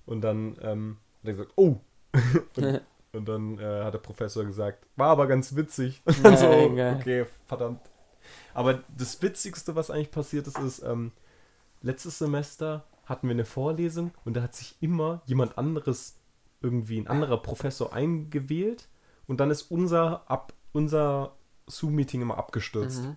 Und dann ähm, hat er gesagt, oh. und, und dann äh, hat der Professor gesagt, war aber ganz witzig. Und dann so, okay, verdammt. Aber das Witzigste, was eigentlich passiert ist, ist, ähm, letztes Semester hatten wir eine Vorlesung und da hat sich immer jemand anderes, irgendwie ein anderer Professor eingewählt und dann ist unser, ab, unser Zoom-Meeting immer abgestürzt. Mhm.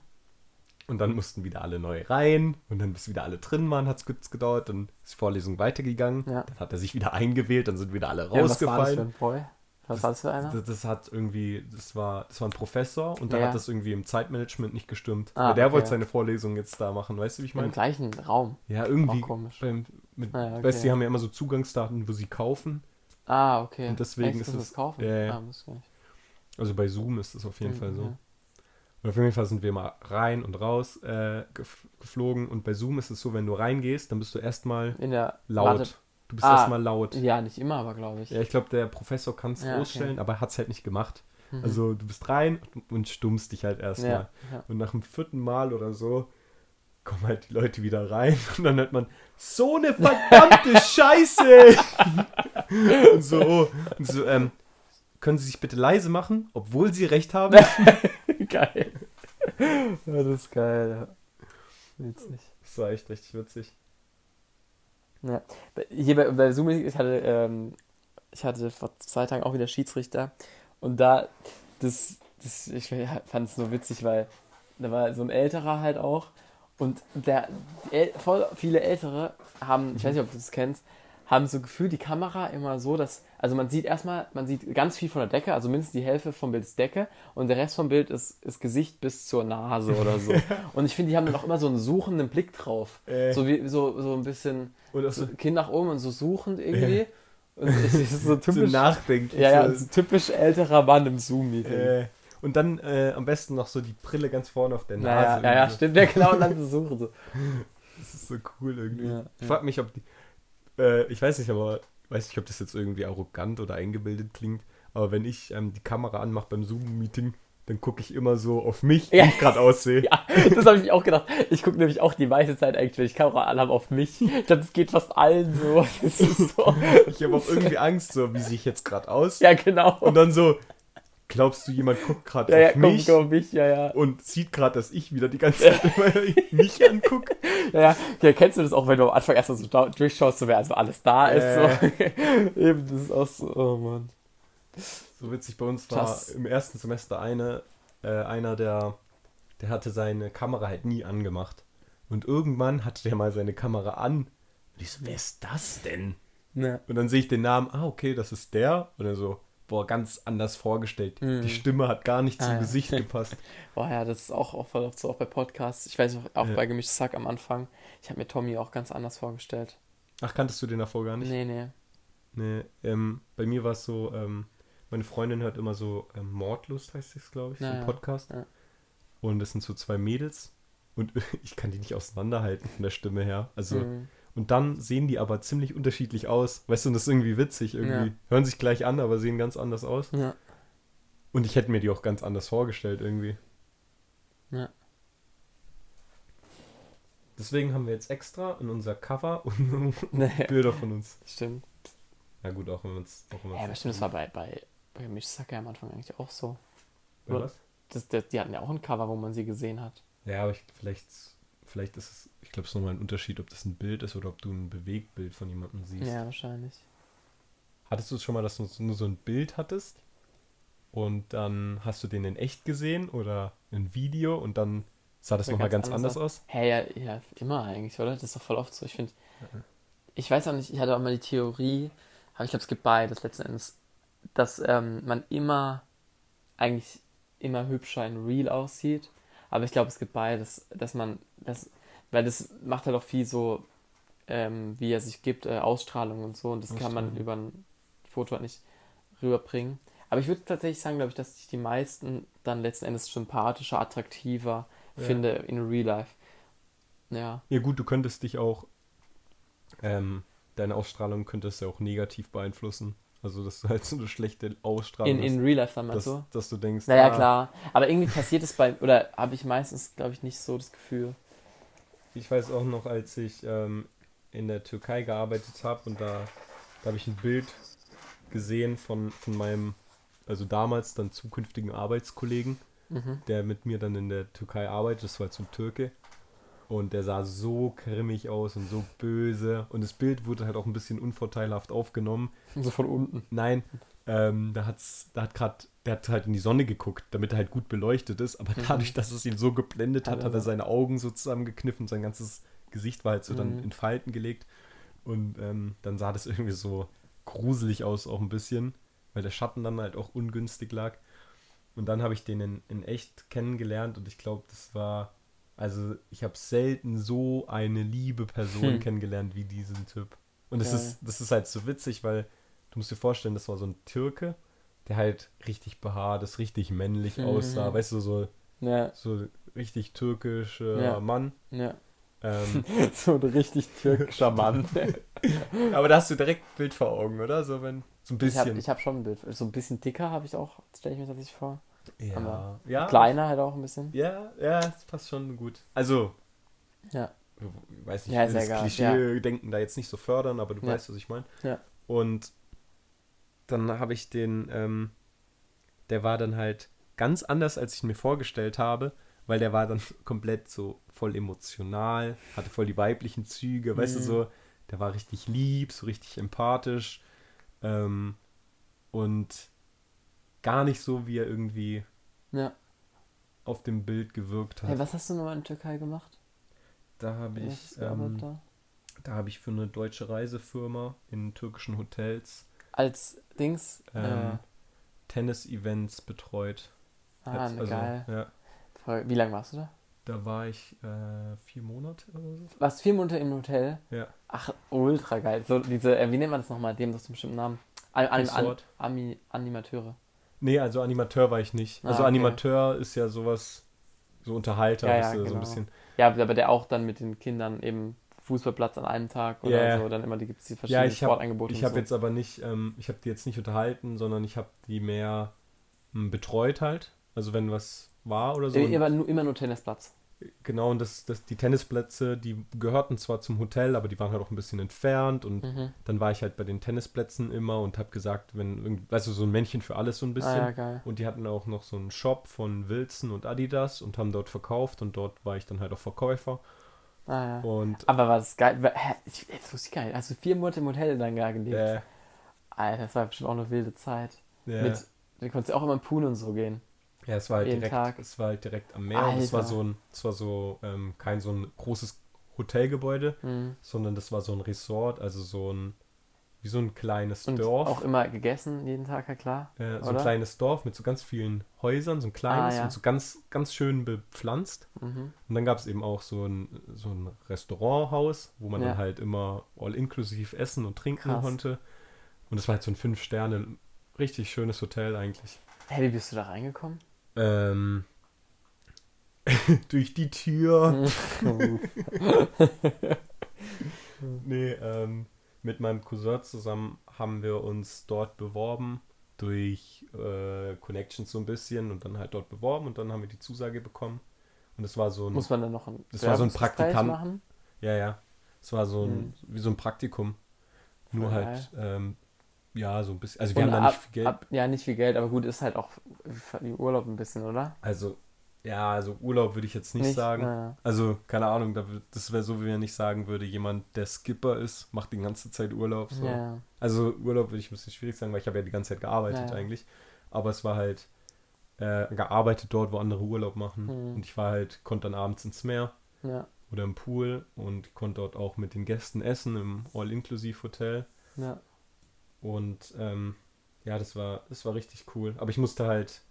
Und dann mussten wieder alle neu rein und dann bis wieder alle drin waren, hat es kurz gedauert, dann ist die Vorlesung weitergegangen, Ja. dann hat er sich wieder eingewählt, dann sind wieder alle Ja, was war das für rausgefallen. ein Boy? Was war das für einer? Das, das hat irgendwie, das war, das war ein Professor und Ja. hat das irgendwie im Zeitmanagement nicht gestimmt. Ah, der okay. wollte seine Vorlesung jetzt da machen, weißt du, wie ich Im meine? gleichen Raum. Ja, irgendwie. Auch komisch. Beim, mit, Ah, ja, okay. Weißt du, die haben ja immer so Zugangsdaten, wo sie kaufen. Ah, okay. Und deswegen Echt, ist es- das kaufen. Ja. Ah. Also bei Zoom ist das auf jeden Mhm, Fall so. Und auf jeden Fall sind wir mal rein und raus äh, gef geflogen. Und bei Zoom ist es so, wenn du reingehst, dann bist du erstmal laut. Warte- du bist Ah, erstmal laut. Ja, nicht immer, aber glaube ich. Ja, ich glaube, der Professor kann es Ja, okay. ausstellen, aber er hat es halt nicht gemacht. Mhm. Also du bist rein und stummst dich halt erstmal. ja, ja. Und nach dem vierten Mal oder so kommen halt die Leute wieder rein und dann hört man, so eine verdammte Scheiße! und so, und so ähm, können Sie sich bitte leise machen, obwohl Sie recht haben? geil. Das ist geil. Ja. Witzig. Das war echt richtig witzig. Ja. Bei- Hier bei, bei Zoom, ich hatte, ähm, ich hatte vor zwei Tagen auch wieder Schiedsrichter und da, das, das ich fand es nur witzig, weil da war so ein älterer halt auch und der, voll viele Ältere haben, ich weiß nicht, ob du das kennst, haben so gefühlt die Kamera immer so, dass, also man sieht erstmal, man sieht ganz viel von der Decke, also mindestens die Hälfte vom Bild ist Decke und der Rest vom Bild ist, ist Gesicht bis zur Nase oder so. Und ich finde, die haben dann auch immer so einen suchenden Blick drauf. Äh. So wie, so, so ein bisschen, Oder so so, Kinn nach oben und so suchend irgendwie. Und es ist so so typisch. nachdenklich. ja, ja, so, so typisch älterer Mann im Zoom-Meeting. äh, und dann äh, am besten noch so die Brille ganz vorne auf der naja, Nase. ja, ja, irgendwie. stimmt, ja genau, und dann zu suchen. So. Das ist so cool irgendwie. Ja, ich ja. frage mich, ob die. Äh, ich weiß nicht, aber weiß nicht, ob das jetzt irgendwie arrogant oder eingebildet klingt. Aber wenn ich ähm, die Kamera anmache beim Zoom-Meeting, dann gucke ich immer so auf mich, Ja. wie ich gerade aussehe. Ja, das habe ich mir auch gedacht. Ich gucke nämlich auch die meiste Zeit eigentlich, wenn ich Kamera anhabe, auf mich. Ich glaube, das geht fast allen so. So. Ich habe auch irgendwie Angst, so wie sehe ich jetzt gerade aus. Ja, genau. Und dann so, glaubst du, jemand guckt gerade Ja, ja, auf komm, mich komm, mich, ja, ja. und sieht gerade, dass ich wieder die ganze Zeit mich angucke? Ja, ja. ja, kennst du das auch, wenn du am Anfang erstmal so durchschaust, so wer also alles da ist? So. Eben, das ist auch so, oh Mann. So witzig, bei uns war Krass. im ersten Semester eine, äh, einer, der, der hatte seine Kamera halt nie angemacht. Und irgendwann hatte der mal seine Kamera an. Und ich so, wer ist das denn? Ja. Und dann sehe ich den Namen, ah, okay, das ist der. Und er so, boah, ganz anders vorgestellt. Mhm. Die Stimme hat gar nicht Ah, zum ja. Gesicht gepasst. Boah, ja, das ist auch, auch voll oft so, auch bei Podcasts. Ich weiß auch, auch Ja. bei Gemischtes Sack am Anfang. Ich habe mir Tommy auch ganz anders vorgestellt. Ach, kanntest du den davor gar nicht? Nee, nee. Nee, ähm, bei mir war es so, ähm, meine Freundin hört immer so ähm, Mordlust, heißt es, glaube ich, so Ja, ein. Podcast. Ja. Und das sind so zwei Mädels. Und ich kann die nicht auseinanderhalten von der Stimme her. Also, Mhm. Und dann sehen die aber ziemlich unterschiedlich aus. Weißt du, und das ist irgendwie witzig. Irgendwie Ja. hören sich gleich an, aber sehen ganz anders aus. Ja. Und ich hätte mir die auch ganz anders vorgestellt irgendwie. Ja. Deswegen haben wir jetzt extra in unser Cover und Nee, Bilder von uns. stimmt. Ja gut, auch wenn man es auch wenn Ja, aber stimmt, das war bei, bei, bei Gemischtes Sack ja am Anfang eigentlich auch so. Bei was? Das, das, die hatten ja auch ein Cover, wo man sie gesehen hat. Ja, aber ich, vielleicht, vielleicht ist es, ich glaube, es ist nochmal ein Unterschied, ob das ein Bild ist oder ob du ein Bewegtbild von jemandem siehst. Ja, wahrscheinlich. Hattest du es schon mal, dass du nur so ein Bild hattest und dann hast du den in echt gesehen oder ein Video und dann sah das nochmal ganz ganz anders anders aus? Hä, ja, ja, immer eigentlich, oder? Das ist doch voll oft so. Ich finde, Mhm. ich weiß auch nicht, ich hatte auch mal die Theorie, aber ich glaube, es gibt beides letzten Endes, dass ähm, man immer, eigentlich immer hübscher in Real aussieht. Aber ich glaube, es gibt beides, dass man, das, weil das macht halt auch viel so, ähm, wie er sich gibt, äh, Ausstrahlung und so. Und das kann man über ein Foto halt nicht rüberbringen. Aber ich würde tatsächlich sagen, glaube ich, dass ich die meisten dann letzten Endes sympathischer, attraktiver Ja. finde in Real Life. Ja. Ja gut, du könntest dich auch, ähm, deine Ausstrahlung könntest ja auch negativ beeinflussen. Also dass du halt so eine schlechte Ausstrahlung In, in Real Life dann hast, dass, du? dass du denkst, Naja, ah, klar. Aber irgendwie passiert es bei, oder habe ich meistens, glaube ich, nicht so das Gefühl. Ich weiß auch noch, als ich ähm, in der Türkei gearbeitet habe und da, da habe ich ein Bild gesehen von, von meinem, also damals dann zukünftigen Arbeitskollegen, Mhm. der mit mir dann in der Türkei arbeitet, das war zum Türke. Und der sah so grimmig aus und so böse. Und das Bild wurde halt auch ein bisschen unvorteilhaft aufgenommen. So von unten. Nein, ähm, da, hat's, da hat gerade, der hat halt in die Sonne geguckt, damit er halt gut beleuchtet ist. Aber Mhm. dadurch, dass es ihn so geblendet hat, Hat er hat er seine Augen so zusammengekniffen, sein ganzes Gesicht war halt so dann Mhm. in Falten gelegt. Und ähm, dann sah das irgendwie so gruselig aus, auch ein bisschen, weil der Schatten dann halt auch ungünstig lag. Und dann habe ich den in, in echt kennengelernt und ich glaube, das war, also ich habe selten so eine liebe Person Hm. kennengelernt wie diesen Typ. Und das Geil. ist, das ist halt so witzig, weil du musst dir vorstellen, das war so ein Türke, der halt richtig behaart ist, richtig männlich Mhm. aussah, weißt du, so, Ja, so richtig türkischer Ja. Mann. ja. Ähm, so ein richtig türkischer Mann. aber da hast du direkt ein Bild vor Augen, oder? So, wenn, so ein Ich habe bisschen. ich hab schon ein Bild. So ein bisschen dicker habe ich auch, stelle ich mir tatsächlich vor. Ja, aber ja, Kleiner halt auch ein bisschen. ja, ja, das passt schon gut. Also, Ja. ich weiß nicht, Ja, das Klischee-Denken da jetzt nicht so fördern, aber du Ja. weißt, was ich meine. Ja. Und dann habe ich den, ähm, der war dann halt ganz anders, als ich mir vorgestellt habe, weil der war dann komplett so voll emotional, hatte voll die weiblichen Züge, weißt du, Mhm. so, der war richtig lieb, so richtig empathisch ähm, und gar nicht so, wie er irgendwie Ja. auf dem Bild gewirkt hat. Hey, was hast du nochmal in der Türkei gemacht? da habe ich, ähm, da? da habe ich für eine deutsche Reisefirma in türkischen Hotels Als Dings. ähm, Tennis-Events betreut. äh, ah, ne, also, geil. Ja, Voll. Wie lange warst du da? da war ich äh, vier Monate oder so. Warst du vier Monate im Hotel? Ja. Ach, ultra geil. So diese, äh, wie nennt man das nochmal? Doch so einen bestimmten Namen. An, an, an, Animateure. Nee, also Animateur war ich nicht. Ah, Also okay. Animateur ist ja sowas, so Unterhalter, Ja, ja, du, so genau. ein bisschen. Ja, aber der auch dann mit den Kindern eben Fußballplatz an einem Tag oder Ja. so, dann immer die gibt es die Ja, verschiedenen ich habe Sportangebote. ich und hab so. jetzt aber nicht, ähm, ich habe die jetzt nicht unterhalten, sondern ich habe die mehr m, betreut halt. Also wenn was war oder so. Äh, immer, nur, immer nur Tennisplatz. Genau, und das, das, die Tennisplätze, die gehörten zwar zum Hotel, aber die waren halt auch ein bisschen entfernt und Mhm. dann war ich halt bei den Tennisplätzen immer und habe gesagt, wenn, weißt du, so ein Männchen für alles so ein bisschen. Ah, ja, geil. Und die hatten auch noch so einen Shop von Wilson und Adidas und haben dort verkauft und dort war ich dann halt auch Verkäufer. Ah, ja. Und Aber war das geil? Hä? Jetzt wusste ich gar nicht. Hast du vier Monate im Hotel dann gar gelebt? äh, Alter, das war bestimmt auch eine wilde Zeit. ja, Mit, du konntest ja auch immer im Pool und so gehen. Ja, es war halt direkt, Tag. es war halt direkt am Meer. Und es war Alter. so ein, es war so ähm, kein so ein großes Hotelgebäude, Mhm. sondern das war so ein Resort, also so ein wie so ein kleines Und Dorf. auch immer gegessen, jeden Tag, ja klar. Äh, so ein Oder? kleines Dorf mit so ganz vielen Häusern, so ein kleines Ah, ja. und so ganz, ganz schön bepflanzt. Mhm. Und dann gab es eben auch so ein, so ein Restauranthaus, wo man Ja. dann halt immer all-inklusiv essen und trinken Krass. konnte. Und das war halt so ein Fünf-Sterne, richtig schönes Hotel eigentlich. Hey, wie bist du da reingekommen? Ähm, durch die Tür. Nee, ähm, mit meinem Cousin zusammen haben wir uns dort beworben durch äh, Connections so ein bisschen und dann halt dort beworben und dann haben wir die Zusage bekommen. Und es war so ein, Muss man dann noch ein Das war so ein Praktikant. machen? ja, ja, es war so ein, Mhm. wie so ein Praktikum. Nur Voll halt, ähm, ja, so ein bisschen, also wir Und haben da nicht ab- viel Geld. Ab, ja, nicht viel Geld, aber gut, ist halt auch Urlaub ein bisschen, oder? Also, ja, also Urlaub würde ich jetzt nicht, sagen. Naja. Also, keine Ahnung, das wäre so, wie wenn ich sagen würde, jemand, der Skipper ist, macht die ganze Zeit Urlaub. So. Ja. Also Urlaub würde ich ein bisschen schwierig sagen, weil ich habe ja die ganze Zeit gearbeitet Ja, ja. eigentlich. Aber es war halt äh, gearbeitet dort, wo andere Urlaub machen. Mhm. Und ich war halt, konnte dann abends ins Meer Ja, oder im Pool und konnte dort auch mit den Gästen essen im All-Inclusive-Hotel. ja. Und ähm, ja, das war, das war richtig cool. Aber ich musste halt,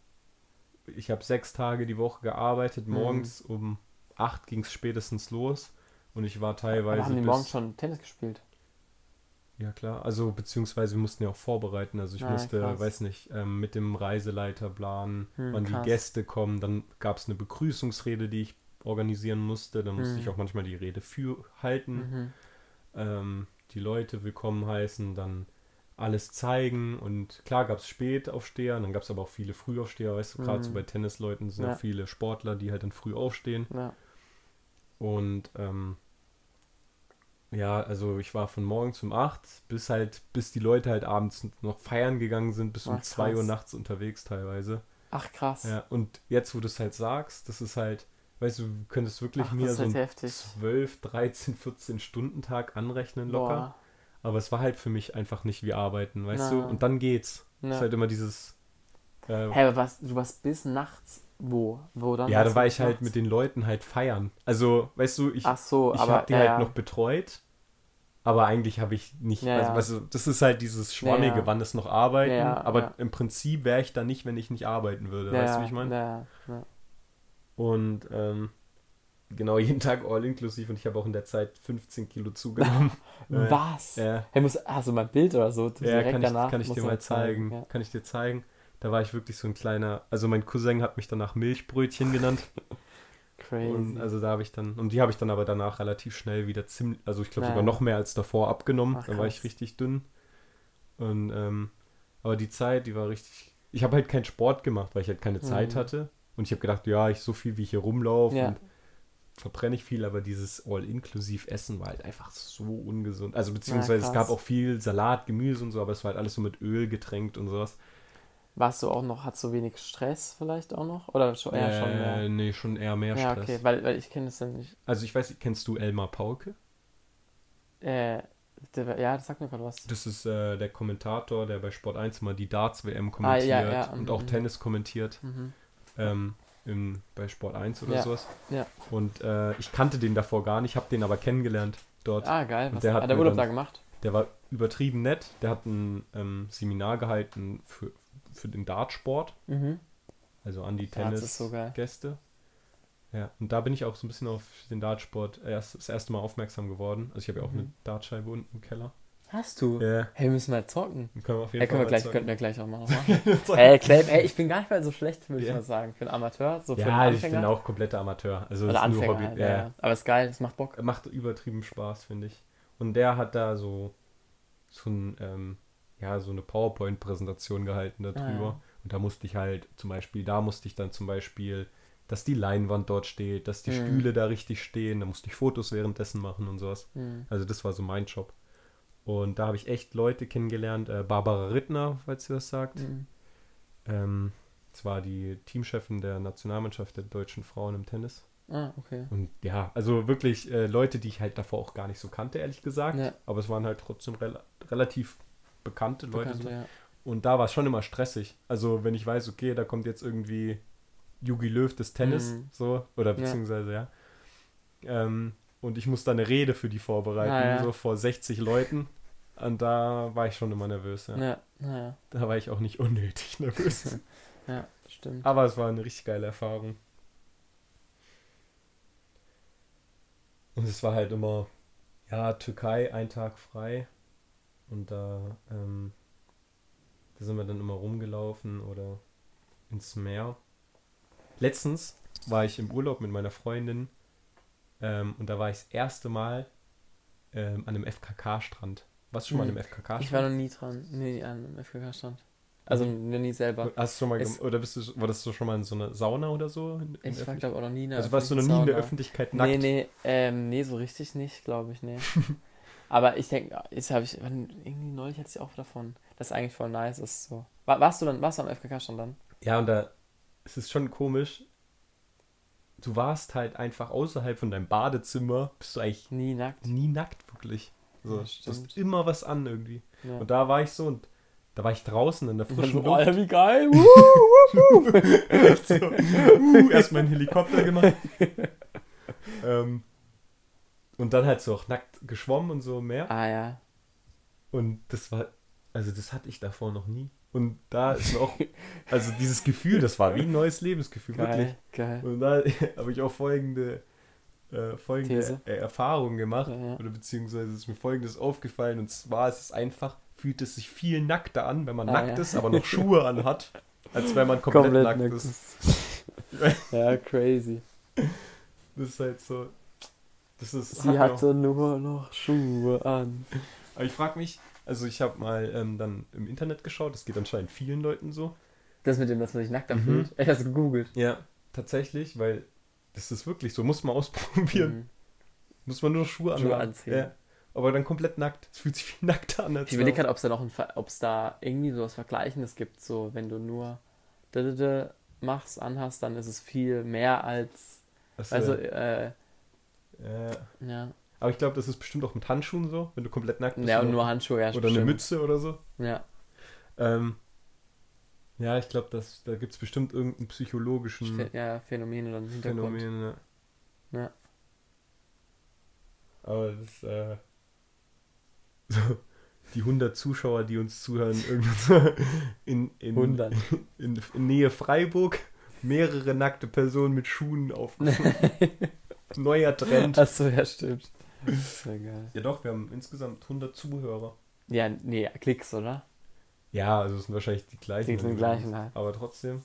ich habe sechs Tage die Woche gearbeitet. Mhm. Morgens um acht ging es spätestens los. Und ich war teilweise. Aber haben die morgens schon Tennis gespielt? Ja, klar. Also, beziehungsweise wir mussten ja auch vorbereiten. Also, ich Ah, musste, krass. weiß nicht, ähm, mit dem Reiseleiter planen, Hm, wann krass. die Gäste kommen. Dann gab es eine Begrüßungsrede, die ich organisieren musste. Dann musste Hm. ich auch manchmal die Rede für halten, Mhm. ähm, die Leute willkommen heißen, dann alles zeigen. Und klar gab es Spätaufsteher, dann gab es aber auch viele Frühaufsteher. Weißt du, gerade so Mhm. bei Tennisleuten sind ja viele Sportler, die halt dann früh aufstehen. Ja. Und ähm, ja, also ich war von morgens um 8 bis halt, bis die Leute halt abends noch feiern gegangen sind, bis um Ach, 2 Uhr nachts unterwegs teilweise. Ach krass. Ja, und jetzt, wo du es halt sagst, das ist halt, weißt du, du könntest wirklich Ach, mir so halt einen heftig. 12, 13, 14 Stunden Tag anrechnen locker. Boah. Aber es war halt für mich einfach nicht wie arbeiten, weißt Na. du? Und dann geht's. Ja. ist halt immer dieses. Äh, Hä, aber was, du warst bis nachts wo? Wo dann? ja, da war ich halt nachts? mit den Leuten halt feiern. Also, weißt du, ich, so, ich habe die ja, halt ja. noch betreut, aber eigentlich habe ich nicht, also, du, das ist halt dieses Schwammige, wann es noch arbeiten, aber im Prinzip wäre ich da nicht, wenn ich nicht arbeiten würde, weißt du, wie ich meine? Ja, ja. Und ähm, genau, jeden Tag all inklusiv und ich habe auch in der Zeit 15 Kilo zugenommen. Was? ja, Hey, muss, hast du mal ein Bild oder so? ja kann, ich, danach kann ich dir mal zeigen, Ja. kann ich dir zeigen. Da war ich wirklich so ein kleiner, also mein Cousin hat mich danach Milchbrötchen genannt. Crazy. Und also da habe ich dann, und die habe ich dann aber danach relativ schnell wieder ziemlich, also ich glaube sogar noch mehr als davor abgenommen. Ach, dann war ich richtig dünn. Und ähm, aber die Zeit, die war richtig. Ich habe halt keinen Sport gemacht, weil ich halt keine Zeit Mhm. hatte. Und ich habe gedacht, ja, ich so viel wie ich hier rumlaufe Ja. und verbrenne ich viel, aber dieses all-inklusiv Essen war halt einfach so ungesund. Also beziehungsweise es krass. gab auch viel Salat, Gemüse und so, aber es war halt alles so mit Öl getränkt und sowas. Warst du auch noch, hast du wenig Stress vielleicht auch noch? Oder schon, eher schon äh, mehr? Nee, schon eher mehr Ja, Stress. okay, weil, weil ich kenne das ja nicht. Also ich weiß, kennst du Elmar Pauke? Äh, der, ja, das sagt mir gerade was. Das ist äh, der Kommentator, der bei Sport 1 immer die Darts-WM Ah, kommentiert ja, ja, und mhm, auch. Tennis kommentiert Mhm. ähm, im, bei Sport 1 oder Ja, sowas. ja. Und äh, ich kannte den davor gar nicht, habe den aber kennengelernt dort. Ah, geil. Was der hat hat der Urlaub dann- da gemacht? Der war übertrieben nett. Der hat ein ähm, Seminar gehalten für, für den Dartsport, Mhm. also an die so. Tennisgäste. Ja, und da bin ich auch so ein bisschen auf den Dartsport erst, das erste Mal aufmerksam geworden. Also ich habe ja auch Mhm. eine Dartscheibe unten im Keller. Hast du? Ja, Hey, wir müssen mal zocken. können wir auf jeden Hey, können wir mal gleich, zocken. könnten wir gleich auch mal machen. hey, Claim, ey, ich bin gar nicht mal so schlecht, würde ich Ja. mal sagen. Für einen Amateur, so für Ja, einen ich Anfänger. bin auch kompletter Amateur. Also Oder es ist nur Anfänger, Hobby. halt, ja, ja. Aber ist geil, das macht Bock. Macht übertrieben Spaß, finde ich. Und der hat da so, so, ein, ähm, ja, so eine PowerPoint-Präsentation gehalten darüber. Ah, ja. Und da musste ich halt zum Beispiel, da musste ich dann zum Beispiel, dass die Leinwand dort steht, dass die Mhm. Stühle da richtig stehen, da musste ich Fotos währenddessen machen und sowas. Hm. Also das war so mein Job. Und da habe ich echt Leute kennengelernt. Äh, Barbara Rittner, falls ihr das sagt. Hm. Ähm, das war die Teamchefin der Nationalmannschaft der deutschen Frauen im Tennis. Ah, okay. Und ja, also wirklich äh, Leute, die ich halt davor auch gar nicht so kannte, ehrlich gesagt. Ja. Aber es waren halt trotzdem rela relativ bekannte Leute. Bekannte, so. ja. Und da war es schon immer stressig. Also wenn ich weiß, okay, da kommt jetzt irgendwie Yugi Löw des Tennis, Mhm. so, oder Ja. beziehungsweise, ja. Ähm, und ich muss da eine Rede für die vorbereiten, Ah, ja. so vor 60 Leuten. Und da war ich schon immer nervös, ja. Ja, naja. Da war ich auch nicht unnötig nervös. Ja, stimmt. Aber es war eine richtig geile Erfahrung. Und es war halt immer, ja, Türkei, ein Tag frei. Und da, ähm, da sind wir dann immer rumgelaufen oder ins Meer. Letztens war ich im Urlaub mit meiner Freundin ähm, und da war ich das erste Mal ähm, an einem FKK-Strand. Warst du schon mal an einem FKK-Strand? Ich war noch nie dran. Nee, an einem FKK-Stand. Also noch nie selber. Hast du schon mal, Es- oder bist du, warst du schon mal in so einer Sauna oder so? In, in Ich war, glaube auch noch nie in der also warst du noch nie in der Sauna. Öffentlichkeit nackt? Nee, nee, ähm, nee, so richtig nicht, glaube ich, nee. Aber ich denke, jetzt habe ich, irgendwie neulich hatte ich auch davon, dass eigentlich voll nice ist, so. War, warst du dann, warst du am FKK-Stand dann? Ja, und da es ist schon komisch. Du warst halt einfach außerhalb von deinem Badezimmer, bist du eigentlich Nie nackt. nie nackt, wirklich. So, Ja, du hast immer was an irgendwie. Ja. Und da war ich so und da war ich draußen in der frischen so, Alter, Luft. wie geil. wuh, wuh, wuh. Echt so, uh, erstmal einen Helikopter gemacht. ähm, und dann halt so auch nackt geschwommen und so im Meer. ah ja. Und das war, also das hatte ich davor noch nie. Und da ist mir auch, also dieses Gefühl, das war wie ein neues Lebensgefühl, wirklich. Geil, geil. Und da habe ich auch folgende äh, folgende These. Erfahrung gemacht. Ja, ja. Oder beziehungsweise ist mir folgendes aufgefallen. Und zwar ist es einfach, fühlt es sich viel nackter an, wenn man Ah, nackt ja. ist, aber noch Schuhe anhat, als wenn man komplett, Komplett nackt nackt ist. Ja, crazy. Das ist halt so. Das ist. Sie hat hatte nur noch Schuhe an. Aber ich frage mich, also ich habe mal ähm, dann im Internet geschaut, das geht anscheinend vielen Leuten so. Das mit dem, dass man sich nackter Mhm. fühlt. Ich hab's gegoogelt. Ja, tatsächlich, weil das ist wirklich so, muss man ausprobieren. Mhm. Muss man nur Schuhe, Schuhe anziehen. Ja. Aber dann komplett nackt. Es fühlt sich viel nackter an als Ich überlege gerade, ob es da noch ein, Ver- ob's da irgendwie sowas Vergleichendes gibt. So, wenn du nur da, da, da machst, anhast, dann ist es viel mehr als. Also, äh, äh, ja. Aber ich glaube, das ist bestimmt auch mit Handschuhen so, wenn du komplett nackt bist. Ja, und oder- nur Handschuhe, ja, Oder eine stimmt. Mütze oder so. Ja. Ähm, ja, ich glaube, da gibt es bestimmt irgendeinen psychologischen Ph- ja, Phänomene dann im Hintergrund. Phänomen. Ja. Ja. Aber das, äh, so, die 100 Zuschauer, die uns zuhören, irgendwo in, in, 100. in, in Nähe Freiburg, mehrere nackte Personen mit Schuhen auf. Neuer Trend. Achso, ja, stimmt. Ja geil. Ja doch, wir haben insgesamt 100 Zuhörer. Ja, nee, Klicks, oder? Ja, also es sind wahrscheinlich die gleichen. Die sind gleichen halt. Aber trotzdem.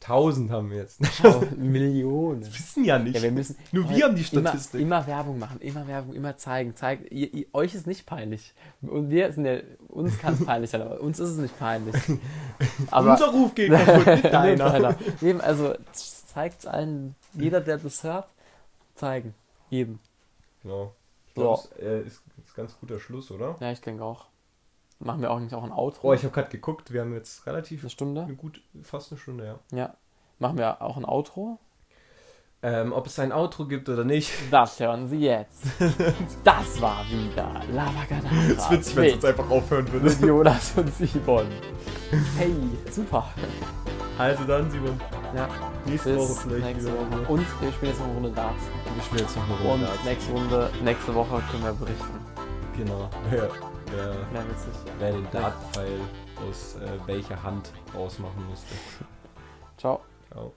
1000 haben wir jetzt. Oh, Millionen. Das wissen ja nicht. Ja, wir müssen. Nur wir haben die immer, Statistik. Immer Werbung machen, immer Werbung, immer zeigen. zeigen. Ihr, ihr, euch ist nicht peinlich. Und wir sind ja, uns kann es peinlich sein, aber uns ist es nicht peinlich. Aber Unser Ruf geht kaputt, nicht deiner. Also zeigt es allen, jeder, der das hört, zeigen. Jedem. Genau. Ich glaube, es äh, ist, ist ganz guter Schluss, oder? Ja, ich denke auch. Machen wir auch nicht auch ein Outro? Oh, ich habe gerade geguckt, wir haben jetzt relativ eine Stunde? eine gut, fast eine Stunde, ja. Ja. Machen wir auch ein Outro? Ähm, ob es ein Outro gibt oder nicht. Das hören Sie jetzt. Das war wieder Lavagadabra. Es ist witzig, wenn es jetzt einfach aufhören würde. Jonas und Simon. Hey, super. Also dann, Simon, Ja, nächste Woche bis vielleicht nächste wieder. Woche. Und wir spielen jetzt noch eine Runde Darts. Wir spielen jetzt noch eine Und Runde. Darts. nächste Runde, nächste Woche können wir berichten. Genau. Wer, wer, Wer wer den Dartpfeil aus äh, welcher Hand rausmachen musste. Ciao. Ciao.